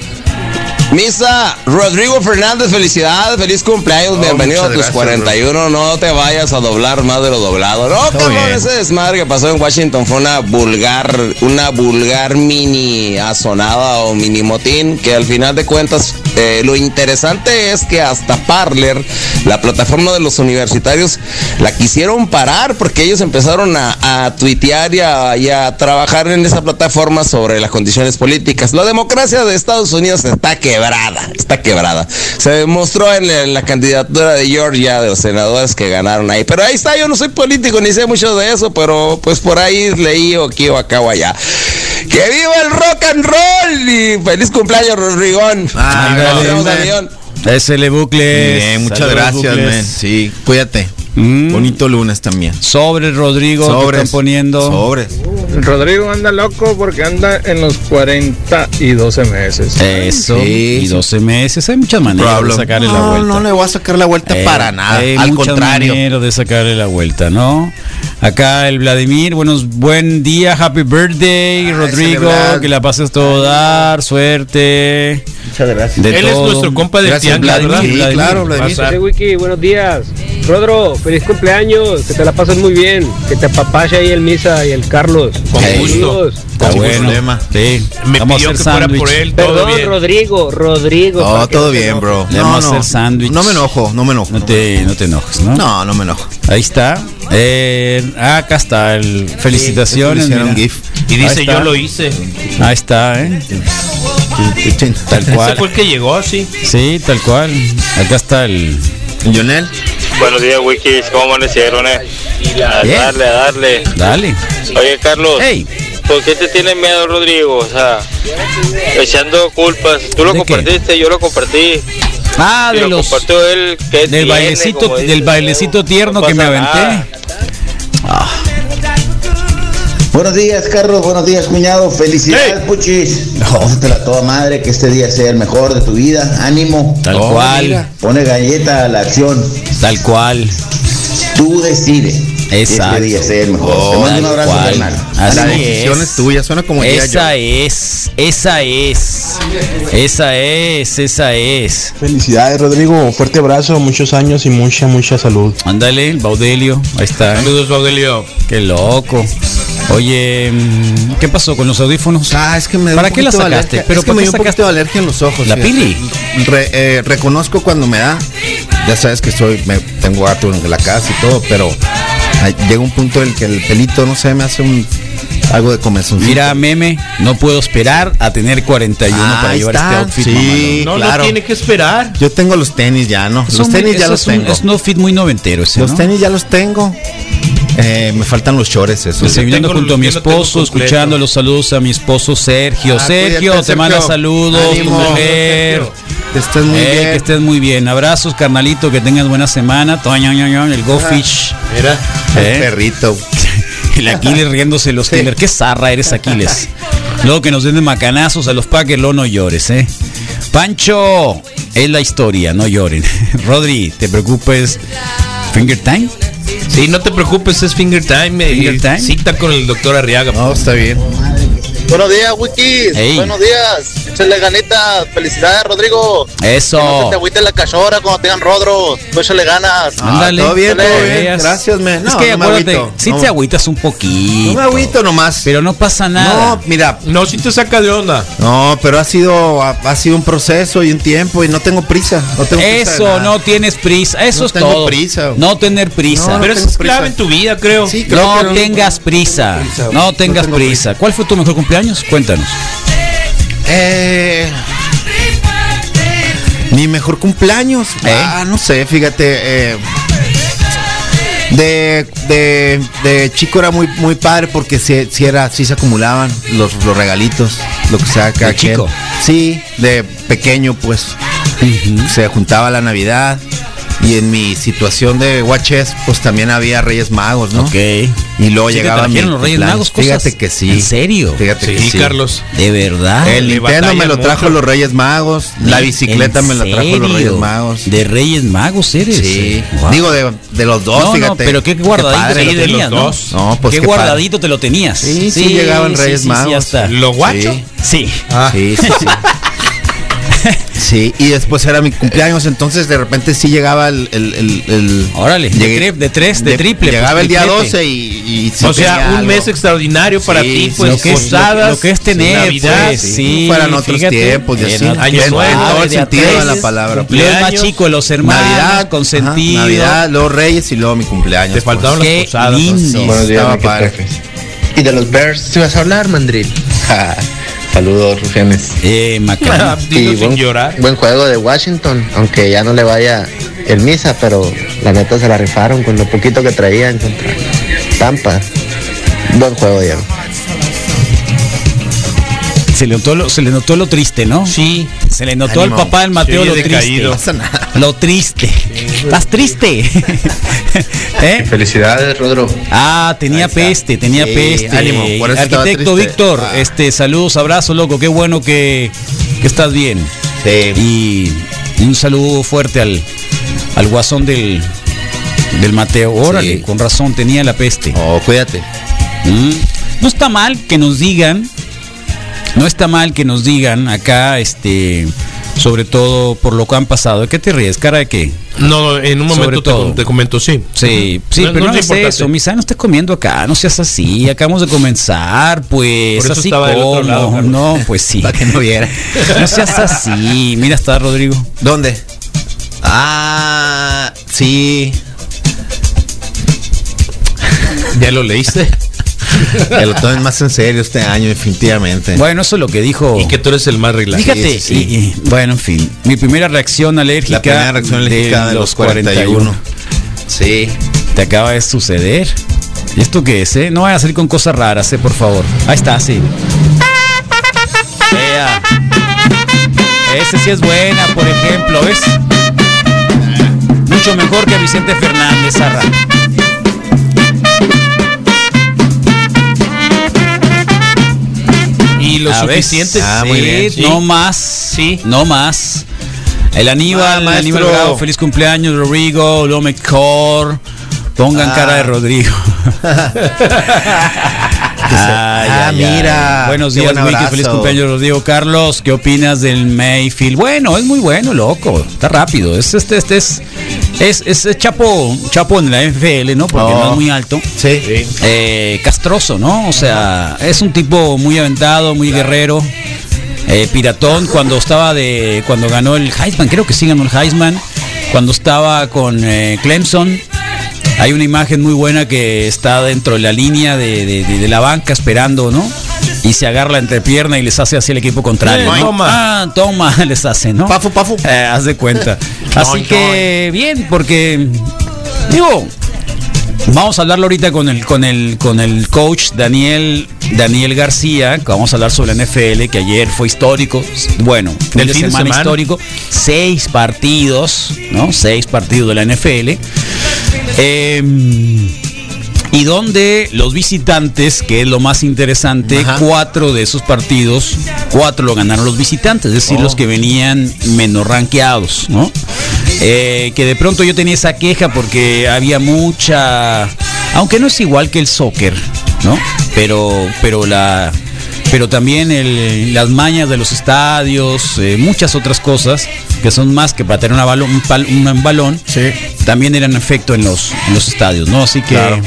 Misa, Rodrigo Fernández, felicidades, feliz cumpleaños, Oh, bienvenido a tus gracias, 41, no te vayas a doblar más de lo doblado. No, cabrón, ese desmadre que pasó en Washington fue una vulgar, una vulgar mini azonada o mini motín, que al final de cuentas eh, lo interesante es que hasta Parler, la plataforma de los universitarios, la quisieron parar porque ellos empezaron a, a tuitear y a, trabajar en esa plataforma sobre las condiciones políticas. La democracia de Estados Unidos está quebrada, está quebrada. Se demostró en la, en la candidatura de Georgia de los senadores que ganaron ahí. Pero ahí está, yo no soy político ni sé mucho de eso, pero pues por ahí leí o aquí o acá o allá. ¡Que viva el rock and roll! Y feliz cumpleaños, Rodrigón. Ah, gracias, man. SL Bucles. Bien, muchas gracias, Bucles. men. Sí, cuídate. Mm. Bonito lunes también. Sobre Rodrigo, que Sobres. están poniendo. Sobres. Rodrigo anda loco porque anda en los 40 y 12 meses. Eso. Sí, y sí. 12 meses. Hay muchas maneras Problem. de sacarle la no, vuelta. no le voy a sacar la vuelta Eh, para nada. hay Al muchas contrario. maneras de sacarle la vuelta, ¿no? Acá el Vladimir, buenos, buen día, happy birthday, Ay, Rodrigo, celebrar. que la pases todo dar, suerte. Muchas gracias. De Él es nuestro compa del Gracias, tianguis, Vladimir. ¿verdad? Sí, claro, Vladimir. Sí, Wiki, buenos días. Rodro, feliz cumpleaños, que te la pases muy bien, que te apapache ahí el Misa y el Carlos. Con Ey. gusto. Está Sin bueno. problema. Sí. Me Vamos a pidió hacer que fuera sándwich. por él, todo Perdón, bien. Rodrigo, Rodrigo. No, todo no bien, bro. Le No, vamos a no. hacer sándwich. No me enojo, no me enojo. No te, no te enojes, ¿no? No, no me enojo. Ahí está. Eh, acá está. El, felicitaciones. Sí, mira. GIF. Y dice, yo lo hice. Ahí está, ¿eh? Tal Ese cual. fue el que llegó, sí. Sí, tal cual. Acá está el. Lionel. Buenos días, Wikis. ¿Cómo amanecieron, eh? A Bien. darle, a darle. Dale. Oye, Carlos, Hey. ¿por qué te tiene miedo, Rodrigo? O sea, echando culpas. Tú lo compartiste, yo lo compartí. Ah, Y de lo los. compartió él. ¿qué Del tiene? bailecito, del bailecito no, tierno no que me aventé. nada. Buenos días, Carlos. Buenos días, cuñado. Felicidades, Puchis. Pásatela a toda madre, que este día sea el mejor de tu vida. Ánimo. Tal Oh, cual. mira. Pone galleta a la acción. Tal cual. Tú decide. Exacto. Este día sea el mejor. Oh, Te mando un abrazo, cual. carnal. Así La es. decisión es tuya, suena como Esa es, esa es, esa es, esa es. Felicidades, Rodrigo. Fuerte abrazo, muchos años y mucha, mucha salud. Ándale, el Baudelio, ahí está. Saludos, Baudelio. Qué loco. Oye, mm, ¿qué pasó con los audífonos? Ah, es que me da ¿Para un qué la sacaste? alergia. Pero es que ¿por me qué dio un poquito de alergia en los ojos. ¿La pili? Re- eh, reconozco cuando me da. Ya sabes que soy, me, tengo gato en la casa y todo, pero llega un punto en el que el pelito, no sé, me hace un Algo de comezón. Mira, meme, no puedo esperar a tener 41 para Ahí llevar está, este outfit. sí. No, claro. no tiene que esperar. Yo tengo los tenis ya, ¿no? Es Los un- tenis ya eso los es un- tengo. Es un outfit muy noventero ese, Los ¿no? tenis ya los tengo. Eh, me faltan los shorts esos. Desayunando junto a mi esposo, escuchando los saludos a mi esposo Sergio. Ah, Sergio, cuídate, te manda saludos, tu. Que estés muy Eh, bien. Que estés muy bien. Abrazos, carnalito, que tengas buena semana. El Go Fish. Mira. El Eh. perrito. [laughs] El Aquiles riéndose los Steelers. Qué zarra eres, Aquiles. Luego que nos den de macanazos a los Packers, luego no llores, ¿eh? Pancho, es la historia, no lloren. [laughs] Rodri, te preocupes. Finger time. Sí, no te preocupes, es finger time. eh, Finger time. Cita con el doctor Arriaga. No, está bien. Buenos días, Wikis. Buenos días. Échale ganitas. Felicidades, Rodrigo. Que no se Eso. te agüite la cachora cuando tengan rodros. Tú échale ganas. Ándale. Ah, todo bien, todo bien. Gracias, man. es No, que no me acuérdate, agüito. si No. te agüitas un poquito. No me agüito nomás. Pero no pasa nada. No, mira. No, si te saca de onda. No, pero ha sido ha, ha sido un proceso y un tiempo y no tengo prisa. No tengo prisa Eso, no tienes prisa. Eso No es tengo todo. prisa. No tener prisa. No, no Pero eso es clave en tu vida, creo. Sí, creo No que no- tengas prisa. No No tengas prisa. ¿Cuál fue tu mejor cumpleaños? Cuéntanos. Eh, mi mejor cumpleaños. ¿Eh? Ah, no sé, fíjate. eh, de, de, de chico era muy muy padre porque si, si era si se acumulaban los, los regalitos, lo que sea cada ¿De chico? Sí, de pequeño pues se juntaba la Navidad y en mi situación de Watches pues también había Reyes Magos, ¿no? Ok. Y luego Sí que llegaba mi trajeron los Reyes. Magos cosas. Fíjate que sí. ¿En serio? Fíjate que Sí, sí. Carlos. De verdad. El Nintendo me lo trajo mucho. los Reyes Magos. La bicicleta ¿En me la trajo los Reyes? Magos. De Reyes Magos eres. Sí. Wow. Digo de, de los dos, no, no, fíjate. pero qué guardadito padre. te lo Sí, de los tenías, ¿no? dos. No, pues qué qué padre. guardadito te lo tenías. Sí, sí, llegaban Reyes sí, sí, Magos. ya está. ¿Lo guacho? Sí. Sí. Ah. Sí, sí, sí. Sí, y después era mi cumpleaños, entonces de repente sí llegaba el... el, el, el- Órale, de llegué- de tres, de triple, Llegaba pues, el día triplete. 12 y... y sí o sea, un algo. mes extraordinario para Sí, ti, sí, pues lo que es- posadas, lo que es tener, Navidad, pues, sí, fueran otros fíjate. tiempos y así. Era Año En todo el de a sentido de la palabra. cumpleaños más chico de los hermanos, Navidad, consentido. ajá, Navidad, luego Reyes y luego mi cumpleaños. Te faltaron pues. Las posadas. lindo. Sí, Buenos días, estaba mi padre. jefe. Y de los Bears, ¿sí vas a hablar, Mandril? [laughs] Saludos, Rufianes. Eh. Dilo [laughs] Y buen, llorar. buen juego de Washington, aunque ya no le vaya el Misa, pero la neta se la rifaron con lo poquito que traían contra Tampa. Buen juego, Diego. Se le notó lo, se le notó lo triste, ¿no? Sí. Se le notó Ánimo. al papá del Mateo lo triste. No pasa nada. Lo triste. Estás triste. [laughs] ¿Eh? Felicidades, Rodro. Ah, tenía peste, tenía Sí, peste. ánimo, por eso estaba Arquitecto. Víctor, Ah. este, saludos, abrazos, loco. Qué bueno que, que estás bien. Sí. Y, y un saludo fuerte al, al guasón del, del Mateo. Órale, Sí. con razón, tenía la peste. Oh, cuídate. Mm. No está mal que nos digan, no está mal que nos digan acá, este, sobre todo por lo que han pasado. ¿De qué te ríes? ¿Cara de qué? No, en un momento te, todo. te comento, sí. Sí, sí, No- pero no no, es importante. eso, misa, no estés comiendo acá, no seas así, acabamos de comenzar, pues, Por eso así estaba del otro como, lado, no, pues sí. [laughs] Para que no viera. No seas así, mira está Rodrigo. ¿Dónde? Ah, sí. ¿Ya lo leíste? [laughs] Que lo tomen más en serio este año, definitivamente. Bueno, eso es lo que dijo. Y que tú eres el más relajado. Fíjate, sí, sí. y- y, bueno, en fin, mi primera reacción alérgica, La primera reacción alérgica de los 41. Sí. Te acaba de suceder. ¿Y esto qué es, eh? No vayas a salir con cosas raras, eh, por favor. Ahí está, sí. Vea. Ese sí es buena, por ejemplo, ¿ves? Mucho mejor que Vicente Fernández, Zarra. Y lo A suficiente. Ah, sí, muy bien, sí. No más. Sí. No más. El Aníbal, Ah, el. Aníbal Bravo, feliz cumpleaños, Rodrigo, Lome Cor. Pongan Ah. cara de Rodrigo. [laughs] Ay, Ah, ay, mira. ay. Buenos días, Wiki. Feliz cumpleaños, Rodrigo Carlos. ¿Qué opinas del Mayfield? Bueno, es muy bueno, loco. Está rápido. Es este, este es. Es, es, es Chapo, Chapo en la NFL, ¿no? Porque Oh. no es muy alto. Sí. Eh, castroso, ¿no? O sea, es un tipo muy aventado, muy guerrero. Eh, piratón cuando estaba de cuando ganó el Heisman, creo que sí ganó el Heisman, cuando estaba con eh, Clemson. Hay una imagen muy buena que está dentro de la línea de, de- de- de la banca esperando, ¿no? Y se agarra la entrepierna y les hace así el equipo contrario. Eh, ¿no? toma. Ah, toma, [laughs] les hace, ¿no? Pafo, pafo. haz de cuenta. [laughs] Así que bien, porque digo, vamos a hablarlo ahorita con el con el con el coach Daniel Daniel García, que vamos a hablar sobre la NFL, que ayer fue histórico. Bueno, fin de fin de semana, semana. histórico, seis partidos, ¿no? Seis partidos de la NFL. Eh, y donde los visitantes, que es lo más interesante, cuatro de esos partidos, cuatro lo ganaron los visitantes, es decir, Oh. los que venían menos rankeados, ¿no? Eh, que de pronto yo tenía esa queja porque había mucha, aunque no es igual que el soccer, ¿no? Pero, pero la, pero también el- las mañas de los estadios, eh, muchas otras cosas que son más que para tener una balón, un, pal- un balón, también eran efecto en los, en los estadios, ¿no? Así que Claro.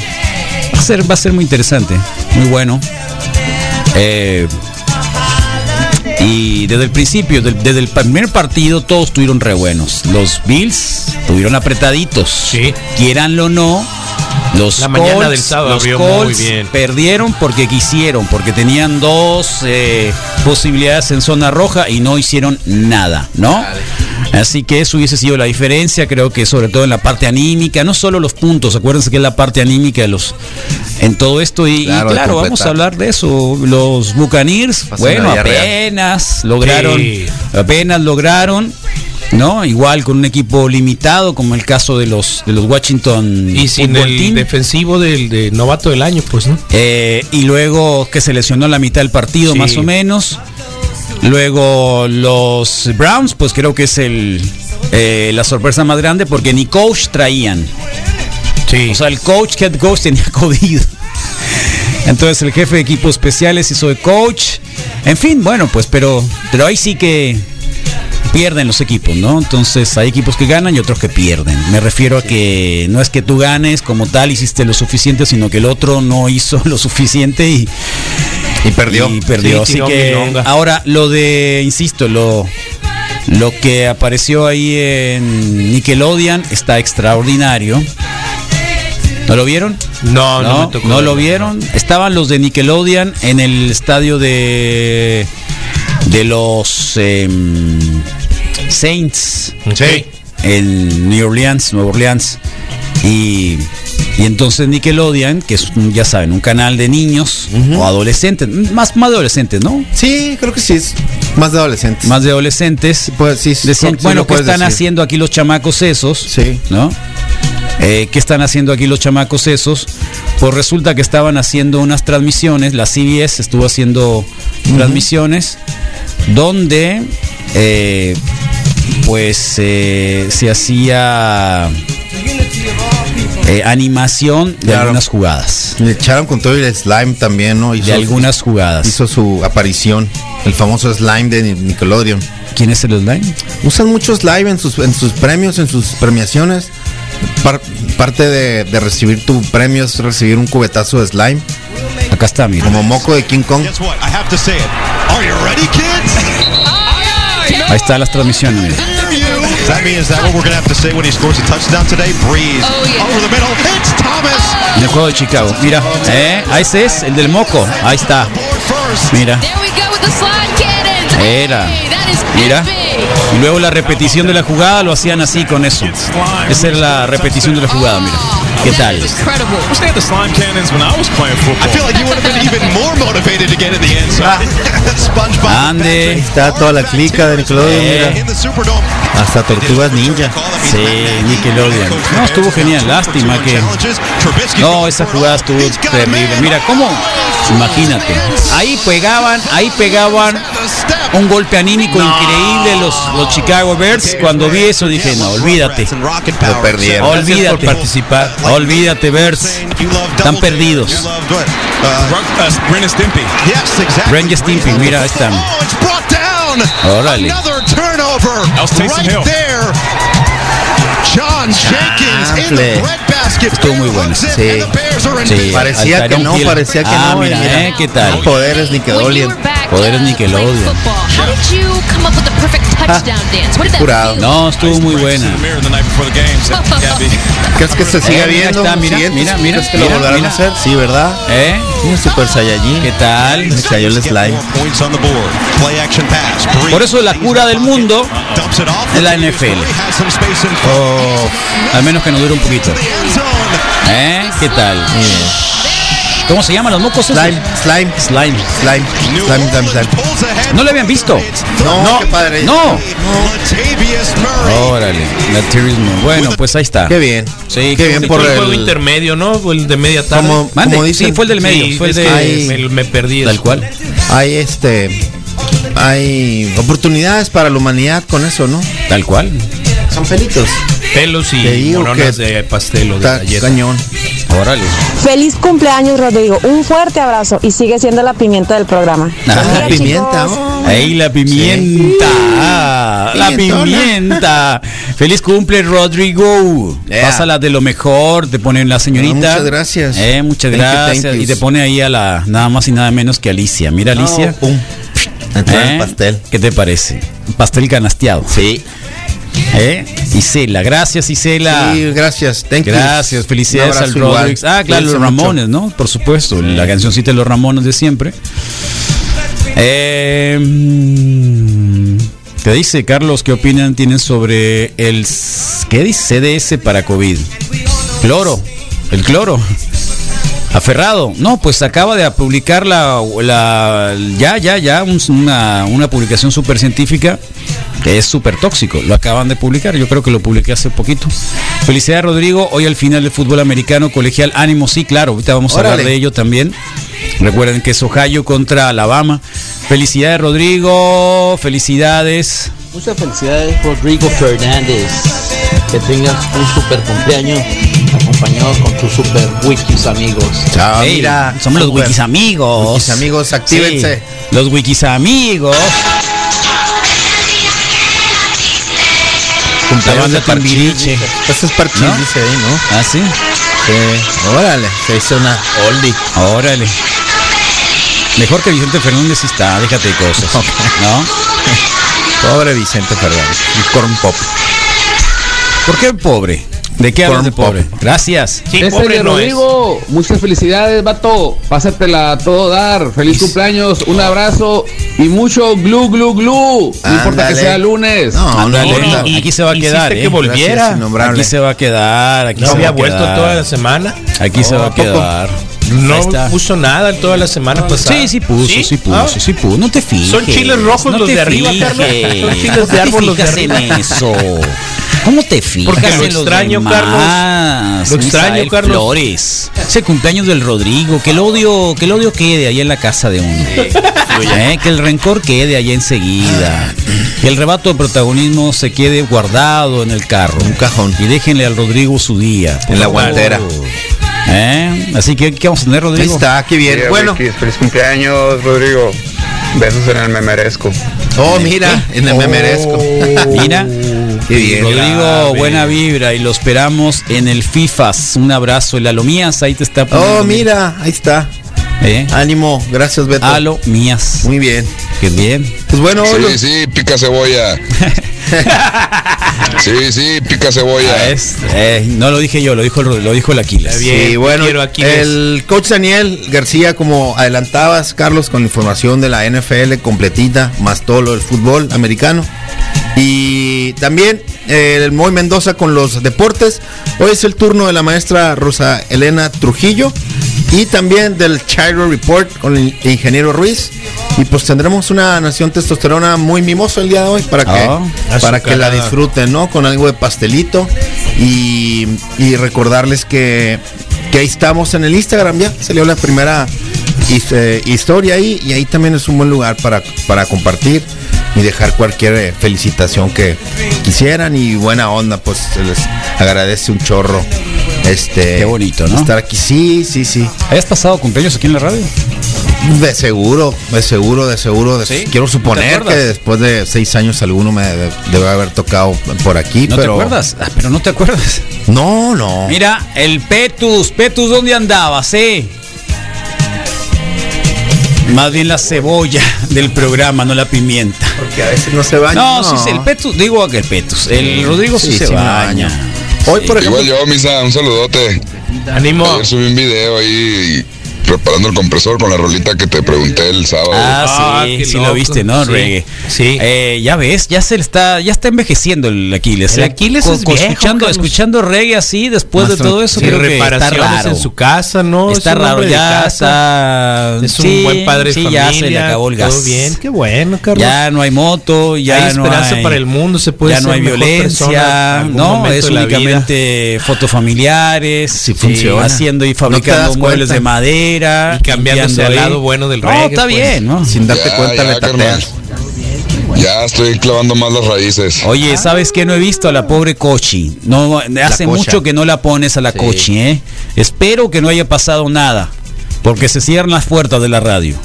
va, a ser, va a ser muy interesante, muy bueno. Eh, y desde el principio, desde el primer partido, todos estuvieron re buenos. Los Bills estuvieron apretaditos. Quieranlo o no. Los La mañana Colts- del sábado los abrió muy Colts bien. perdieron porque quisieron, porque tenían dos eh, posibilidades en zona roja y no hicieron nada, ¿no? Así que eso hubiese sido la diferencia, creo que sobre todo en la parte anímica, no solo los puntos, acuérdense que es la parte anímica de los en todo esto y y Claro, vamos a hablar de eso. Los Buccaneers, Pasan bueno, real. apenas lograron, Sí. apenas lograron, ¿no? Igual con un equipo limitado, como el caso de los de los Washington Y sin el Team. defensivo del de novato del año, pues, ¿no? Eh, y luego que se lesionó la mitad del partido, Sí. más o menos. Luego los Browns, pues creo que es el eh, la sorpresa más grande porque ni coach traían. O sea, el coach, head coach tenía [laughs] COVID. Entonces el jefe de equipos especiales hizo de coach. En fin, bueno, pues pero, pero ahí sí que pierden los equipos, ¿no? Entonces hay equipos que ganan y otros que pierden. Me refiero a que no es que tú ganes como tal, hiciste lo suficiente, sino que el otro no hizo [laughs] lo suficiente y, Y perdió. y perdió. Sí, Así que ahora lo de, insisto, lo, lo que apareció ahí en Nickelodeon está extraordinario. ¿No lo vieron? No, no, No, me tocó. ¿no lo vieron. Estaban los de Nickelodeon en el estadio de de los em, Saints Sí. en New Orleans, Nueva Orleans. Y, y entonces Nickelodeon, que es ya saben, un canal de niños o adolescentes, más, más adolescentes, ¿no? Sí, creo que sí es más de adolescentes. Más de adolescentes. Pues sí, Decían, sí bueno, ¿qué están decir. haciendo aquí los chamacos esos? Sí. ¿No? Eh, ¿Qué están haciendo aquí los chamacos esos? Pues resulta que estaban haciendo unas transmisiones, la CBS estuvo haciendo transmisiones donde eh, pues eh, se hacía eh, animación de Claro. algunas jugadas. Le echaron con todo el slime también, ¿no? Hizo, De algunas jugadas. hizo su aparición. El famoso slime de Ni- Nickelodeon. ¿Quién es el slime? Usan mucho slime en sus, en sus premios, en sus premiaciones. Par- parte de, de recibir tu premio es recibir un cubetazo de slime. Acá está, mira. Como moco de King Kong. [laughs] Ahí están las transmisiones. mira. That mean is that what we're gonna have to say when he scores a touchdown today? Breeze over the middle. It's Thomas. En el juego de Chicago. Mira, eh, ahí ese es el del moco. Ahí está. Mira. Era. Mira. Y luego la repetición de la jugada lo hacían así con eso. Esa era la repetición de la jugada, mira. ¿Qué tal? Wish they had the slime cannons when I was playing football. I feel like you would have been even more motivated to get in the end zone. [laughs] SpongeBob. Ande. Está toda la clica de Nickelodeon, Eh. mira. Hasta Tortugas Ninja. Sí, Nickelodeon. No, estuvo genial. Lástima que. No, esa jugada estuvo terrible. Mira, ¿cómo? Imagínate. Ahí pegaban, ahí pegaban un golpe anímico increíble los, los Chicago Bears. Cuando vi eso dije, no, olvídate. Lo perdieron. Por Olvídate. participar. Olvídate, Bears. Están perdidos. Ren Stimpy. Mira, ahí están. Oh, it's brought down. Órale. Chanfle. Estuvo muy bueno. Sí. Parecía que no, Hill. parecía que Ah, no. mira, mira, ¿eh? ¿Qué tal? Poderes Nickelodeon. Poderes Nickelodeon. [laughs] Did that Curado. No, estuvo muy buena. [laughs] ¿Crees que se siga Eh, mira, viendo? está, mira, mira, mira, ¿Crees que lo mira, volverán mira. a hacer? Sí, ¿verdad? ¿Eh? Sí, Super Saiyajin. ¿Qué tal? Me cayó el slime. Por eso la cura del mundo es la NFL. Oh, al menos que nos dure un poquito. ¿Eh? ¿Qué tal? ¿Cómo se llaman los mocos? Slime, slime, Slime. slime, slime, slime, slime. ¿No le habían visto? No, qué padre. No. Murray. Órale. Bueno, pues ahí está. Qué bien. Sí, Qué bien Fue por el juego el... intermedio, ¿no? El de media tarde. Como, como dicen, sí, fue el del medio. Sí, fue el de. me, me perdí. Tal eso. cual. hay este... Hay oportunidades para la humanidad con eso, ¿no? Tal cual. Son pelitos. Pelos y que de pastel o de galleta. cañón. Órale. Feliz cumpleaños, Rodrigo. Un fuerte abrazo y sigue siendo la pimienta del programa. Ah, Mira, pimienta, chicos. oh. Ahí la pimienta. Ah, la pimienta. Feliz cumple, Rodrigo. Yeah. Pásala de lo mejor. Te ponen la señorita. Muchas gracias. Eh, muchas Thank gracias. you. y te pone ahí a la nada más y nada menos que Alicia. Mira, Alicia. Oh, pum. ¿Eh? el pastel. ¿Qué te parece? Pastel canasteado. Sí. ¿Eh? Isela, gracias Isela. Sí, gracias. Thank you. Gracias, felicidades al igual. Rodríguez. Ah, claro, los mucho. Ramones, ¿no? Por supuesto, la cancioncita de los Ramones de siempre. Eh, mm, ¿Qué dice Carlos? ¿Qué opinan tienen sobre el qué dice CDS para COVID? Cloro, el cloro. Aferrado, no, pues acaba de publicar la, la- ya, ya, ya, un- una, una publicación súper científica que es súper tóxico. Lo acaban de publicar, yo creo que lo publiqué hace poquito. Felicidades, Rodrigo. Hoy al final del fútbol americano colegial, ánimo, sí, claro, ahorita vamos a hablar de ello también. Recuerden que es Ohio contra Alabama. Felicidades, Rodrigo. Felicidades. Muchas felicidades, Rodrigo Fernández. Que tengas un super cumpleaños acompañado con tus super wikis amigos. Chao, mira. somos los wikis amigos. Wikis amigos, actívense. Sí, los wikis amigos. Cumpleaños de. Timbiriche. Este es Parchís, ¿No? dice ahí, ¿no? Ah, sí. Sí. Órale, se hizo una oldie. Órale. Mejor que Vicente Fernández está, déjate de cosas. ¿No? Pobre Vicente Fernández. Y corn pop. ¿Por qué pobre? ¿De qué hablas de pobre? Gracias. Sí, Ese pobre es. Rodrigo, muchas felicidades, vato. Pásatela a todo dar. Feliz cumpleaños, un abrazo y mucho glu glu glu. No importa que sea lunes. No, aquí se va a quedar. que ¿eh? volviera. Gracias. Aquí se va a quedar. Aquí No se había va a vuelto quedar. toda la semana. Aquí se va a ¿a poco? No puso nada en toda la semana pasada. Sí, sí puso, sí, puso, Ah, sí puso. No te fijes. Son chiles rojos no los de arriba, Carlos. Son chiles ¿Cómo de te árbol los de fijas en arriba. eso? ¿Cómo te fijas Porque lo extraño, demás? Carlos. Lo extraño, Carlos. Flores. Ese cumpleaños del Rodrigo. Que el odio, que el odio quede ahí en la casa de uno. Eh, Que el rencor quede allá enseguida. Que el rebato de protagonismo se quede guardado en el carro. Un cajón. Y déjenle al Rodrigo su día. En la guantera. ¿Eh? Así que, ¿qué vamos a tener, Ahí Rodrigo? está, qué bien. Mira, Bueno. Feliz cumpleaños, Rodrigo. Besos en el me merezco. Oh, mira, en el me merezco. [laughs] Mira, Qué bien. Rodrigo, grave. buena vibra y lo esperamos en el FIFAS. Un abrazo, el Alo Mías, ahí te está poniendo. Oh, mira, ahí está. ¿Eh? Ánimo, gracias Beto. Alo Mías. Muy bien. Qué bien. Pues bueno, Sí, los- sí, pica cebolla. [laughs] Sí, sí, pica Ah, cebolla. es- eh, no lo dije yo, lo dijo, el- lo dijo el Aquiles. Bien, Sí, bueno, el coach Daniel García, como adelantabas, Carlos, con información de la NFL completita, más todo lo del fútbol americano. Y también eh, el Moy Mendoza con los deportes. Hoy es el turno de la maestra Rosa Elena Trujillo. Y también del Chiro Report con el ingeniero Ruiz. Y pues tendremos una nación testosterona muy mimosa el día de hoy para que, Ah, para que la disfruten, ¿no? Con algo de pastelito. Y, y recordarles que, que ahí estamos en el Instagram ya. Salió la primera eh, historia ahí. Y ahí también es un buen lugar para, para compartir y dejar cualquier eh, felicitación que quisieran. Y buena onda, pues se les agradece un chorro. Este, Qué bonito, ¿no? Estar aquí, sí, sí, sí. ¿Hayas pasado cumpleaños aquí en la radio? De seguro, de seguro, de seguro. de- ¿Sí? Quiero ¿No te suponer que después de seis años alguno me debe, debe haber tocado por aquí, ¿No pero te acuerdas? Ah, pero no te acuerdas. no, no. Mira, el Petus. Petus, ¿dónde andabas, eh? Más bien la cebolla del programa, no la pimienta. Porque a veces no se baña. No, sí, sí, el Petus, digo que el Petus. El Rodrigo sí, Sí, se sí baña. Hoy, por ejemplo, Igual yo, Misa, un saludote. Ánimo. Ayer subí un video ahí preparando el compresor con la rolita que te pregunté el sábado. Ah, Ah, sí, sí loco. lo viste, ¿no? Sí, Reggae. sí. Eh, ya ves, ya se le está, ya está envejeciendo el Aquiles. El ¿eh? Aquiles es viejo, escuchando, Carlos. escuchando reggae así después de todo eso, Sí, creo que está raro. en su casa, ¿no? Está Es un raro, ya casa. está. Es un sí, buen padre de familia. ya se le acabó el gas. Todo bien, qué bueno, Carlos. Ya no hay moto, ya hay no esperanza hay- para el mundo, se puede ya no hay violencia, no, es únicamente fotos familiares, sí, funciona. haciendo y fabricando muebles cuenta. de madera, Y cambiándose al lado bueno del No, reggae, está pues. bien, ¿no? sin darte Ya, cuenta le tateas. Ya estoy clavando más las raíces. Oye, ¿sabes qué? No he visto a la pobre Cochi. No, hace mucho que no la pones a la Sí. Cochi, ¿eh? Espero que no haya pasado nada, porque se cierran las puertas de la radio.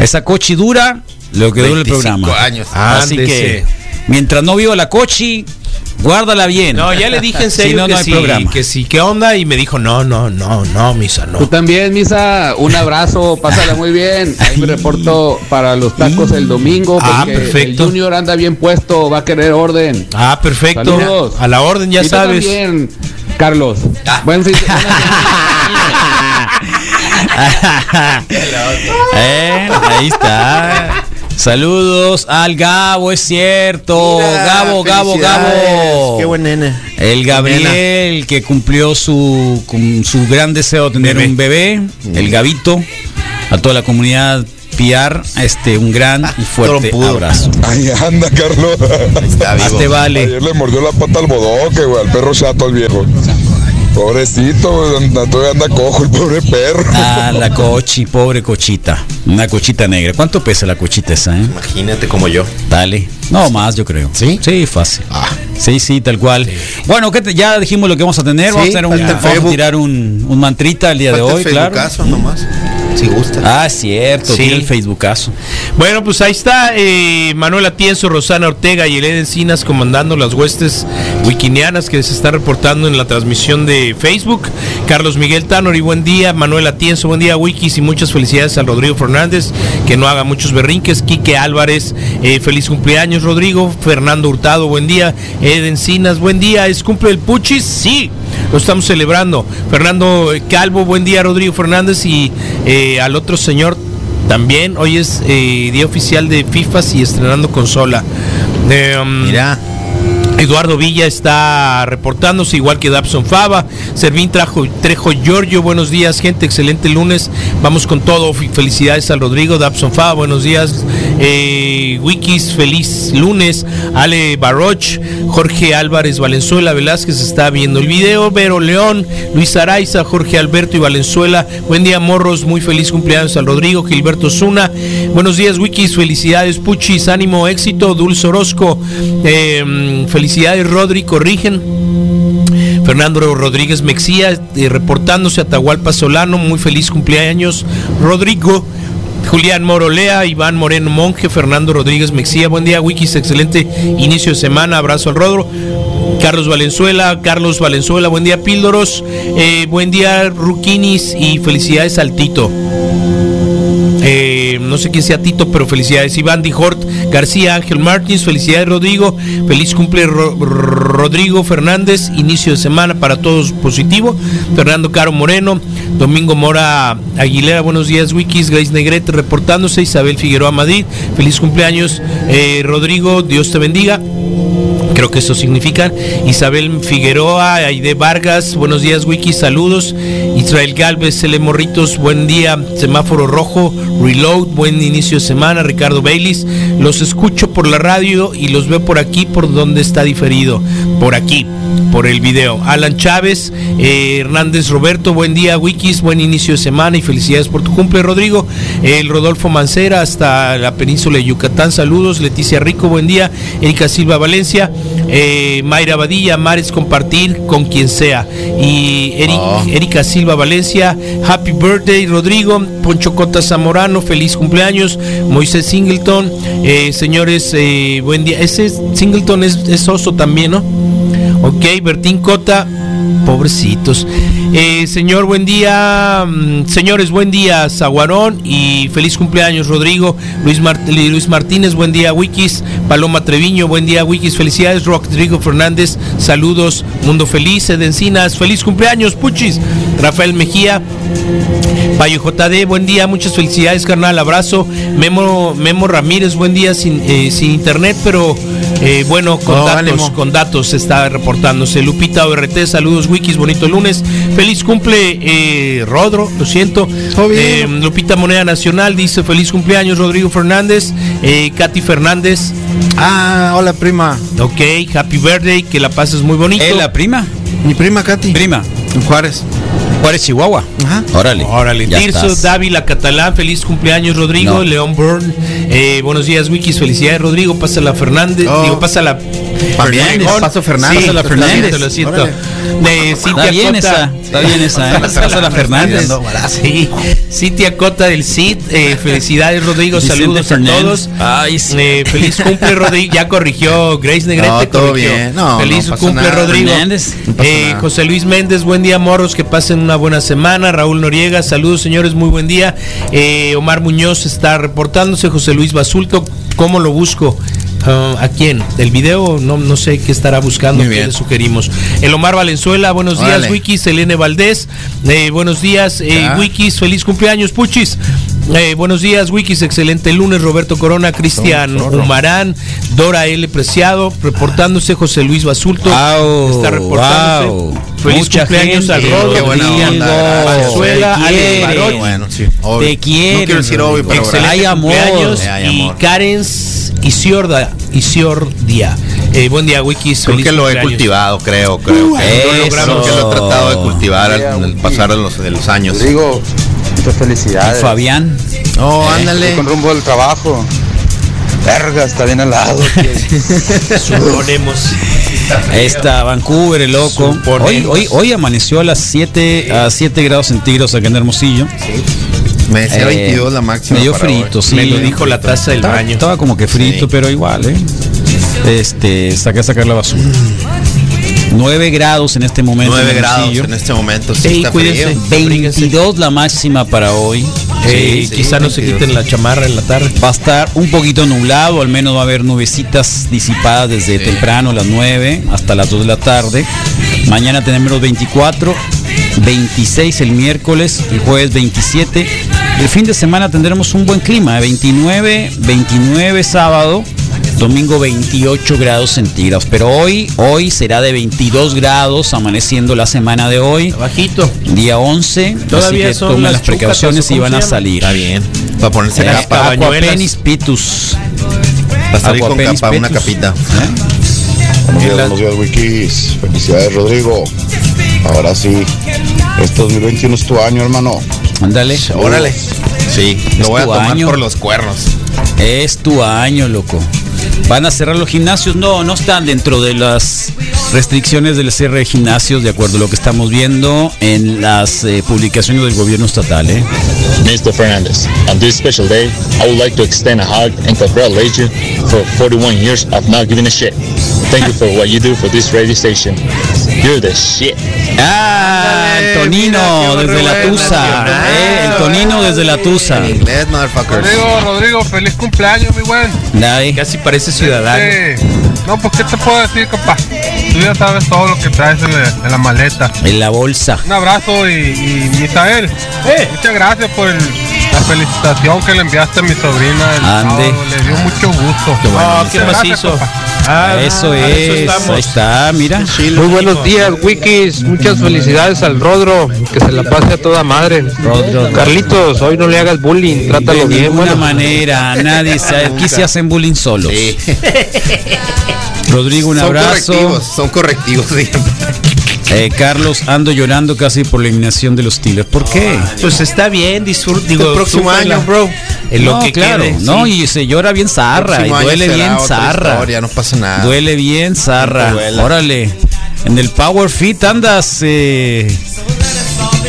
Esa Cochi dura lo que dura el 25 programa. años. Así Ándese. que, mientras no viva la Cochi, guárdala bien. No, ya le dije en [laughs] Si serio no, que, no hay sí, programa. que sí, ¿qué onda? Y me dijo, no, no, no, no, misa, no. Tú también, Misa, un abrazo, pásala muy bien. Ahí me reporto para los tacos el domingo, Ah, perfecto. el Junior anda bien puesto, va a querer orden. Ah, perfecto. Saludos. A la orden, ya Y sabes. también, Carlos. Ah. Buen fin de Eh, [laughs] [laughs] ahí está. Saludos al Gabo, es cierto. Mira, Gabo, Gabo. Gabo. Qué buen nene. El Gabriel que cumplió su, su gran deseo de tener Bebé. un bebé, el Gabito, a toda la comunidad PR, este un gran y fuerte Trompudo. abrazo. Ahí anda, Carlos. Está vivo. Hazte vale. Ayer le mordió la pata al bodoque, güey, al perro chato, al viejo. Pobrecito, anda- todavía anda cojo el pobre perro. Ah, la cochi, pobre cochita. Una cochita negra. ¿Cuánto pesa la cochita esa, eh? Imagínate como yo. Dale. No, más yo creo. ¿Sí? Sí, fácil. Ah. Sí, sí, tal cual. Bueno, ¿qué te- ya dijimos lo que vamos a tener. Sí, vamos a, tener un, vamos a tirar un, un mantrita el día de Falta hoy, claro. Nomás. Si gusta. Ah, cierto, Sí. el Facebookazo. Bueno, pues ahí está eh, Manuel Atienzo, Rosana Ortega y Elena Encinas comandando las huestes wikinianas que se está reportando en la transmisión de Facebook. Carlos Miguel Tanor y buen día. Manuel Atienzo, buen día, Wikis y muchas felicidades a Rodrigo Fernández, que no haga muchos berrinques. Quique Álvarez, eh, feliz cumpleaños, Rodrigo. Fernando Hurtado, buen día. Ed Encinas, buen día. ¿Es cumple el Puchis? Sí, lo estamos celebrando. Fernando Calvo, buen día, Rodrigo Fernández y eh, al otro señor también, hoy es eh, día oficial de FIFAs y estrenando consola. Eh, um, Mira. Eduardo Villa está reportándose, igual que Dabson Fava. Servín trajo, Trejo Giorgio, buenos días, gente, excelente lunes. Vamos con todo. Felicidades al Rodrigo, Dabson Fava, buenos días. Eh, Wikis, feliz lunes. Ale Baroch, Jorge Álvarez Valenzuela Velázquez está viendo el video. Vero León, Luis Araiza, Jorge Alberto y Valenzuela. Buen día, morros, muy feliz cumpleaños al Rodrigo, Gilberto Zuna. Buenos días, Wikis, felicidades, Puchis, ánimo, éxito, Dulce Orozco. Eh, felicidades, Rodri, corrigen. Fernando Rodríguez Mexía, eh, reportándose Atahualpa Solano, muy feliz cumpleaños. Rodrigo, Julián Morolea, Iván Moreno Monje, Fernando Rodríguez Mexía, buen día, Wikis, excelente inicio de semana, abrazo al Rodro. Carlos Valenzuela, Carlos Valenzuela, buen día, Píldoros, eh, buen día, Ruquinis y felicidades al Tito. Eh, no sé quién sea Tito, pero felicidades. Iván Dijort, García, Ángel Martins, felicidades Rodrigo. Feliz cumple Ro- Rodrigo Fernández. Inicio de semana para todos positivo. Fernando Caro Moreno, Domingo Mora Aguilera, buenos días Wikis, Grace Negrete reportándose. Isabel Figueroa Madrid, feliz cumpleaños. Eh, Rodrigo, Dios te bendiga. Creo que eso significa. Isabel Figueroa, Aide Vargas, buenos días, Wiki, saludos. Israel Galvez, Cele Morritos, buen día. Semáforo Rojo, Reload, buen inicio de semana. Ricardo Baylis, los escucho por la radio y los veo por aquí, por donde está diferido. Por aquí, por el video. Alan Chávez, eh, Hernández Roberto, buen día, Wikis, buen inicio de semana y felicidades por tu cumple, Rodrigo. El Rodolfo Mancera, hasta la península de Yucatán, saludos. Leticia Rico, buen día. Erika Silva Valencia, eh, Mayra Badilla, Mares compartir con quien sea. Y Eri- Erika Silva Valencia, Happy Birthday, Rodrigo. Poncho Cota Zamorano, feliz cumpleaños. Moisés Singleton, eh, señores, eh, buen día. Ese Singleton es, es oso también, ¿no? Ok, Bertín Cota, pobrecitos. Eh, señor, buen día. mm, Señores, buen día, Zaguarón. Y feliz cumpleaños, Rodrigo. Luis, Luis Martínez, buen día, Wikis. Paloma Treviño, buen día, Wikis. Felicidades, Rodrigo Fernández. Saludos, Mundo Feliz. Edencinas, feliz cumpleaños, Puchis. Rafael Mejía. Payo JD, buen día, muchas felicidades, carnal, abrazo. Memo, Memo Ramírez, buen día, sin, eh, sin internet, pero eh, bueno, con No, datos, ánimo. con datos está reportándose. Lupita ORT, saludos, Wikis, bonito lunes. Feliz cumple, eh, Rodro, lo siento. Eh, Lupita Moneda Nacional dice feliz cumpleaños, Rodrigo Fernández. Eh, Katy Fernández. Ah, hola prima. Ok, happy birthday, que la pases muy bonito. ¿Eh, la prima? Mi prima Katy. Prima. En Juárez. Juárez, Chihuahua. Ajá. Órale. Órale, Tirso. Dávila, Catalán, feliz cumpleaños Rodrigo, No. León Burn, eh, buenos días Wikis, felicidades Rodrigo, pásala Fernández, Oh. digo, pásala También, Fernández. Paso Fernández. Sí, Pásala Fernández, lo siento. Órale. De Está Cintia bien Cota. esa, está bien esa, ¿eh? Pásala Fernández. Sí, Cintia Cota del CID, eh, felicidades Rodrigo, saludos a todos. Ay, sí. Eh, feliz cumple Rodrigo, ya corrigió Grace Negrete. No, todo corrigió. bien. No, feliz no cumple nada. Rodrigo. Fernández. No pasa Eh. José Luis Méndez, buen día, morros, que pasen una buena semana. Raúl Noriega, saludos, señores, muy buen día. Eh, Omar Muñoz está reportándose. José Luis Basulto, ¿cómo lo busco? Ah, ¿A quién? ¿El video? No, no sé qué estará buscando, qué le sugerimos. El Omar Valenzuela, buenos días, Órale. Wikis. Elene Valdés, eh, buenos días, eh. Wikis. Feliz cumpleaños, Puchis. Eh, buenos días, Wikis. Excelente lunes. Roberto Corona, Cristian. Humarán, Dora L. Preciado, reportándose. José Luis Basulto Au, está reportándose. wow. Feliz Mucha cumpleaños gente, al Rodo, Qué buena Cristian onda. Valenzuela, Te Alex quiere. Barón. Bueno, sí. Te quieren, No quiero decir obvio, pero Excelente Hay amor. cumpleaños hay y amor. Karens Isiorda, Isiordia. Eh, buen día, Wikis. Creo feliz que lo he cultivado, creo, creo que Eso. lo logramos, que lo he tratado de cultivar al- en el pasar de los, de los años. Rodrigo, muchas Y felicidades. Fabián. Oh, Estoy ándale. con rumbo del trabajo. Verga, está bien helado. [laughs] Suponemos. Ahí está Vancouver, el loco. Suponemos. Hoy, hoy, hoy amaneció a las 7 a 7 grados centígrados acá en Hermosillo. Me decía Eh, 22 la máxima. Medio para frito, hoy. sí. Me lo dijo la taza del estaba, baño. Estaba como que frito, Sí. pero igual, ¿eh? Este, saqué a sacar la basura. 9 grados en este momento. 9 en grados en este momento. Sí, Ey, está cuídense. frío. 22 la máxima para hoy. Eh, Sí, quizá no se 22. quiten la chamarra en la tarde. Va a estar un poquito nublado, al menos va a haber nubecitas disipadas desde Sí. temprano, las 9 hasta las 2 de la tarde. Mañana tenemos 24, 26 el miércoles, el jueves 27. El fin de semana tendremos un buen clima, ¿eh? 29, 29 sábado, domingo 28 grados centígrados. Pero hoy, hoy será de 22 grados, amaneciendo la semana de hoy, Bajito. día 11. Todavía así que son tomen las las precauciones y ¿o van a salir. Está bien. Para ponerse Eh, capa. Aquapenis pitus. Para salir con capa, una capita. Buenos días, buenos días, Wikis. Felicidades, Rodrigo. Ahora sí, este 2021 es tu año, hermano. Ándale. Órale. Sí, Es lo voy a tu tomar año. por los cuernos. Es tu año, loco. ¿Van a cerrar los gimnasios? No, no están dentro de las restricciones del cierre de gimnasios, de acuerdo a lo que estamos viendo en las eh, publicaciones del gobierno estatal. ¿eh? Mr. Fernandez, on this special day, I would like to extend a hug and congratulate you for 41 years of not giving a shit. Thank you for what you do for this radio station. You're the shit. Ah, el Tonino mira, qué desde la Tusa. eh, el Tonino desde la Tusa. Rodrigo, Rodrigo, feliz cumpleaños, mi buen. Casi parece ciudadano. Sí. No, pues, ¿qué te puedo decir, compa? Ya sabes todo lo que traes en la, en la maleta. En la bolsa. Un abrazo y, y Misael, muchas gracias por el- la felicitación que le enviaste a mi sobrina. el Ande. sábado. Le dio mucho gusto. Qué bueno, Ah, qué gracias, macizo. compa. Ah, Eso es. Ahí está, mira. Muy buenos días, Wikis. Muchas felicidades al Rodro. Que se la pase a toda madre. Carlitos, hoy no le hagas bullying. Trátalo de bien. ninguna Bueno, manera, nadie se, aquí se hacen bullying solos. Sí. Rodrigo, un son abrazo. correctivos, son correctivos. sí. Eh, Carlos, ando llorando casi por la eliminación de los Steelers. ¿Por qué? Pues está bien, disfruta. Digo, el próximo año, bro. En lo no, que claro, quede, no, sí. y se llora bien zarra, y duele bien zarra. historia, no pasa nada. Duele bien zarra. No. Órale. En el Power Fit andas. Eh,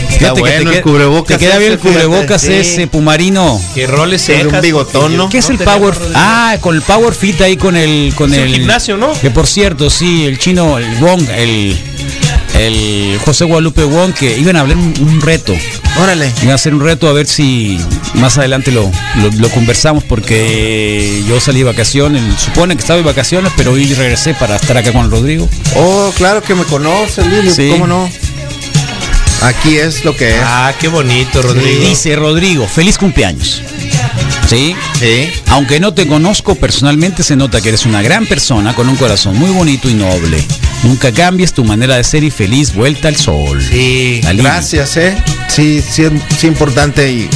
fíjate que bueno te, el cubrebocas te queda bien el cubrebocas sí. ese, Pumarino. Que roles Sobre un bigotón, ¿no? ¿Qué es No el Power. Ah, con el Power Fit ahí con el con un el gimnasio, ¿no? Que por cierto, sí, el chino, el Wong, el el José Guadalupe Wong que iban a hablar un, un reto. Órale. Iban a hacer un reto a ver si más adelante lo, lo- lo conversamos porque yo salí de vacaciones, supone que estaba de vacaciones, pero hoy regresé para estar acá con Rodrigo. Oh, claro que me conoce, Lili. Sí. ¿Cómo no? Aquí es lo que es. Ah, qué bonito, Rodrigo. Dice Rodrigo, feliz cumpleaños. ¿Sí? Sí. Aunque no te conozco personalmente, se nota que eres una gran persona con un corazón muy bonito y noble. Nunca cambies tu manera de ser y feliz vuelta al sol. Sí, gracias, ¿eh? Sí, sí, sí, importante y.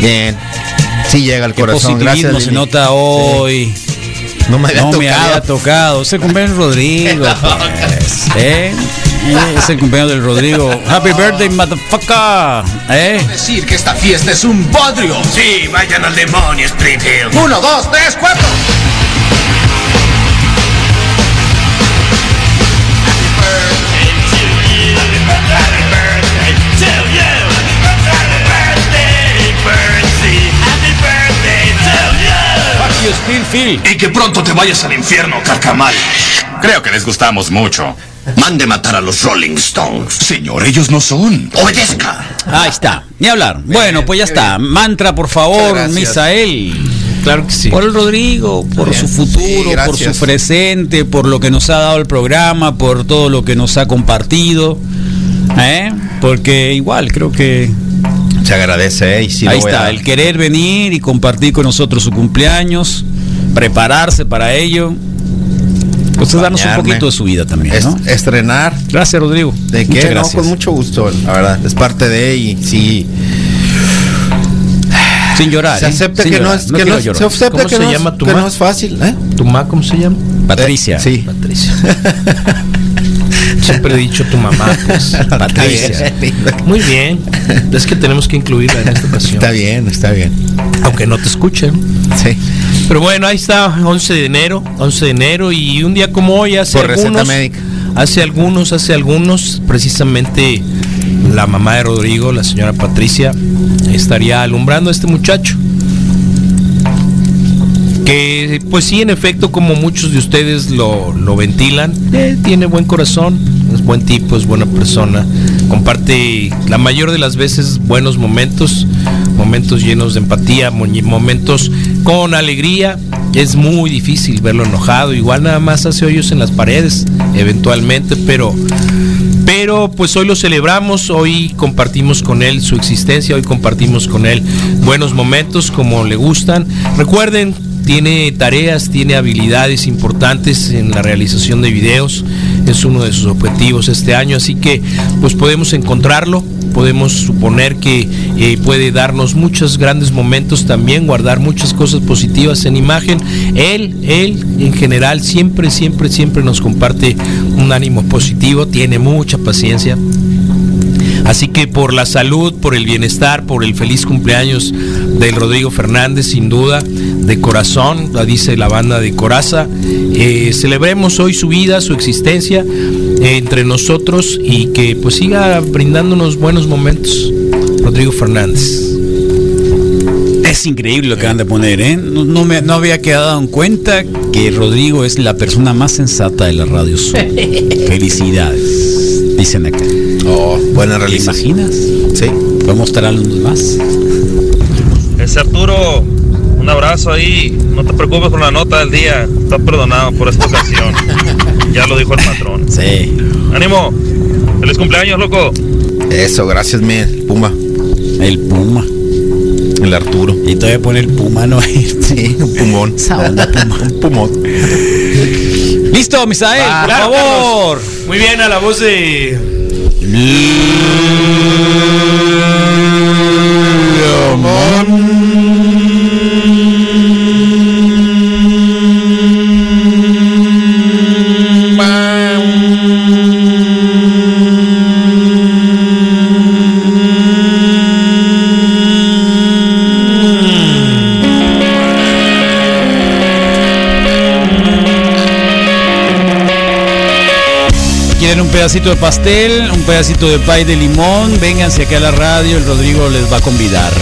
Bien. Sí llega al Qué corazón. positivismo Gracias. se nota hoy. No me había no me tocado. había tocado. Del Rodrigo, [laughs] pues. ¿eh? Es el cumpleaños del Rodrigo. Happy birthday, motherfucker. ¿Eh? Decir que esta fiesta es un bodrio. Sí, vayan al demonio, Springfield. Uno, dos, tres, cuatro. Y que pronto te vayas al infierno, carcamal. Creo que les gustamos mucho. Mande matar a los Rolling Stones. Señor, ellos no son. Obedezca. Ahí está. Ni hablar. Bueno, pues ya está. Mantra, por favor. Misael. Claro que sí. Por el Rodrigo, por su futuro, por su presente, por lo que nos ha dado el programa, por todo lo que nos ha compartido. ¿eh? Porque igual creo que Se agradece, ¿eh? Y sí ahí está, el querer venir y compartir con nosotros su cumpleaños, prepararse para ello. Pues darnos un poquito de su vida también. Estrenar. Gracias, Rodrigo. ¿De Muchas qué? No, con mucho gusto, la verdad. Es parte de y sí. Sin llorar. Se ¿eh? acepta que no es, que no, se acepta ¿Cómo que se no es- llama tu que ma? no es fácil, ¿eh? ¿Tu ma cómo se llama? Patricia. Sí. Patricia. [laughs] Siempre he dicho tu mamá, pues. [laughs] Patricia. Muy bien. Es que tenemos que incluirla en esta ocasión. Está bien, está bien. Aunque no te escuchen. Sí. Pero bueno, ahí está, 11 de enero, 11 de enero y un día como hoy hace Por algunos, médica. hace algunos, hace algunos, precisamente la mamá de Rodrigo, la señora Patricia, estaría alumbrando a este muchacho. Que pues sí, en efecto, como muchos de ustedes lo, lo ventilan, eh, tiene buen corazón, es buen tipo, es buena persona, comparte la mayor de las veces buenos momentos, momentos llenos de empatía, mo- momentos con alegría. Es muy difícil verlo enojado, igual nada más hace hoyos en las paredes, eventualmente, pero pero pues hoy lo celebramos, hoy compartimos con él su existencia, hoy compartimos con él buenos momentos como le gustan. Recuerden, tiene tareas, tiene habilidades importantes en la realización de videos, es uno de sus objetivos este año, así que pues podemos encontrarlo, podemos suponer que eh, puede darnos muchos grandes momentos también, guardar muchas cosas positivas en imagen. Él, él en general siempre, siempre, siempre nos comparte un ánimo positivo, tiene mucha paciencia. Así que por la salud, por el bienestar, por el feliz cumpleaños del Rodrigo Fernández, sin duda, de corazón, la dice la banda de Coraza, eh, celebremos hoy su vida, su existencia eh, entre nosotros y que pues siga brindándonos buenos momentos. Rodrigo Fernández. Es increíble lo que van de poner, ¿eh? No, no me, no había quedado en cuenta que Rodrigo es la persona más sensata de la radio Sur. [laughs] Felicidades, dicen acá. Oh, buena ¿Te realización. imaginas? Sí. Vamos a estar hablando más. Ese Arturo, un abrazo ahí. No te preocupes por la nota del día. Estás perdonado por esta ocasión. [laughs] ya lo dijo el patrón. Sí. Ánimo. Feliz cumpleaños, loco. Eso, gracias, mi Puma. El Puma. El Arturo. Y todavía pone el Puma, ¿no? Sí, un pumón. [laughs] Esa onda, Puma. [laughs] un pumón. Listo, Misael, Ah, por claro, favor. Carlos. Muy bien, a la voz de ¿Quieren un pedacito de pastel? ¿Un pedacito de pay de limón? Vénganse acá a la radio, el Rodrigo les va a convidar.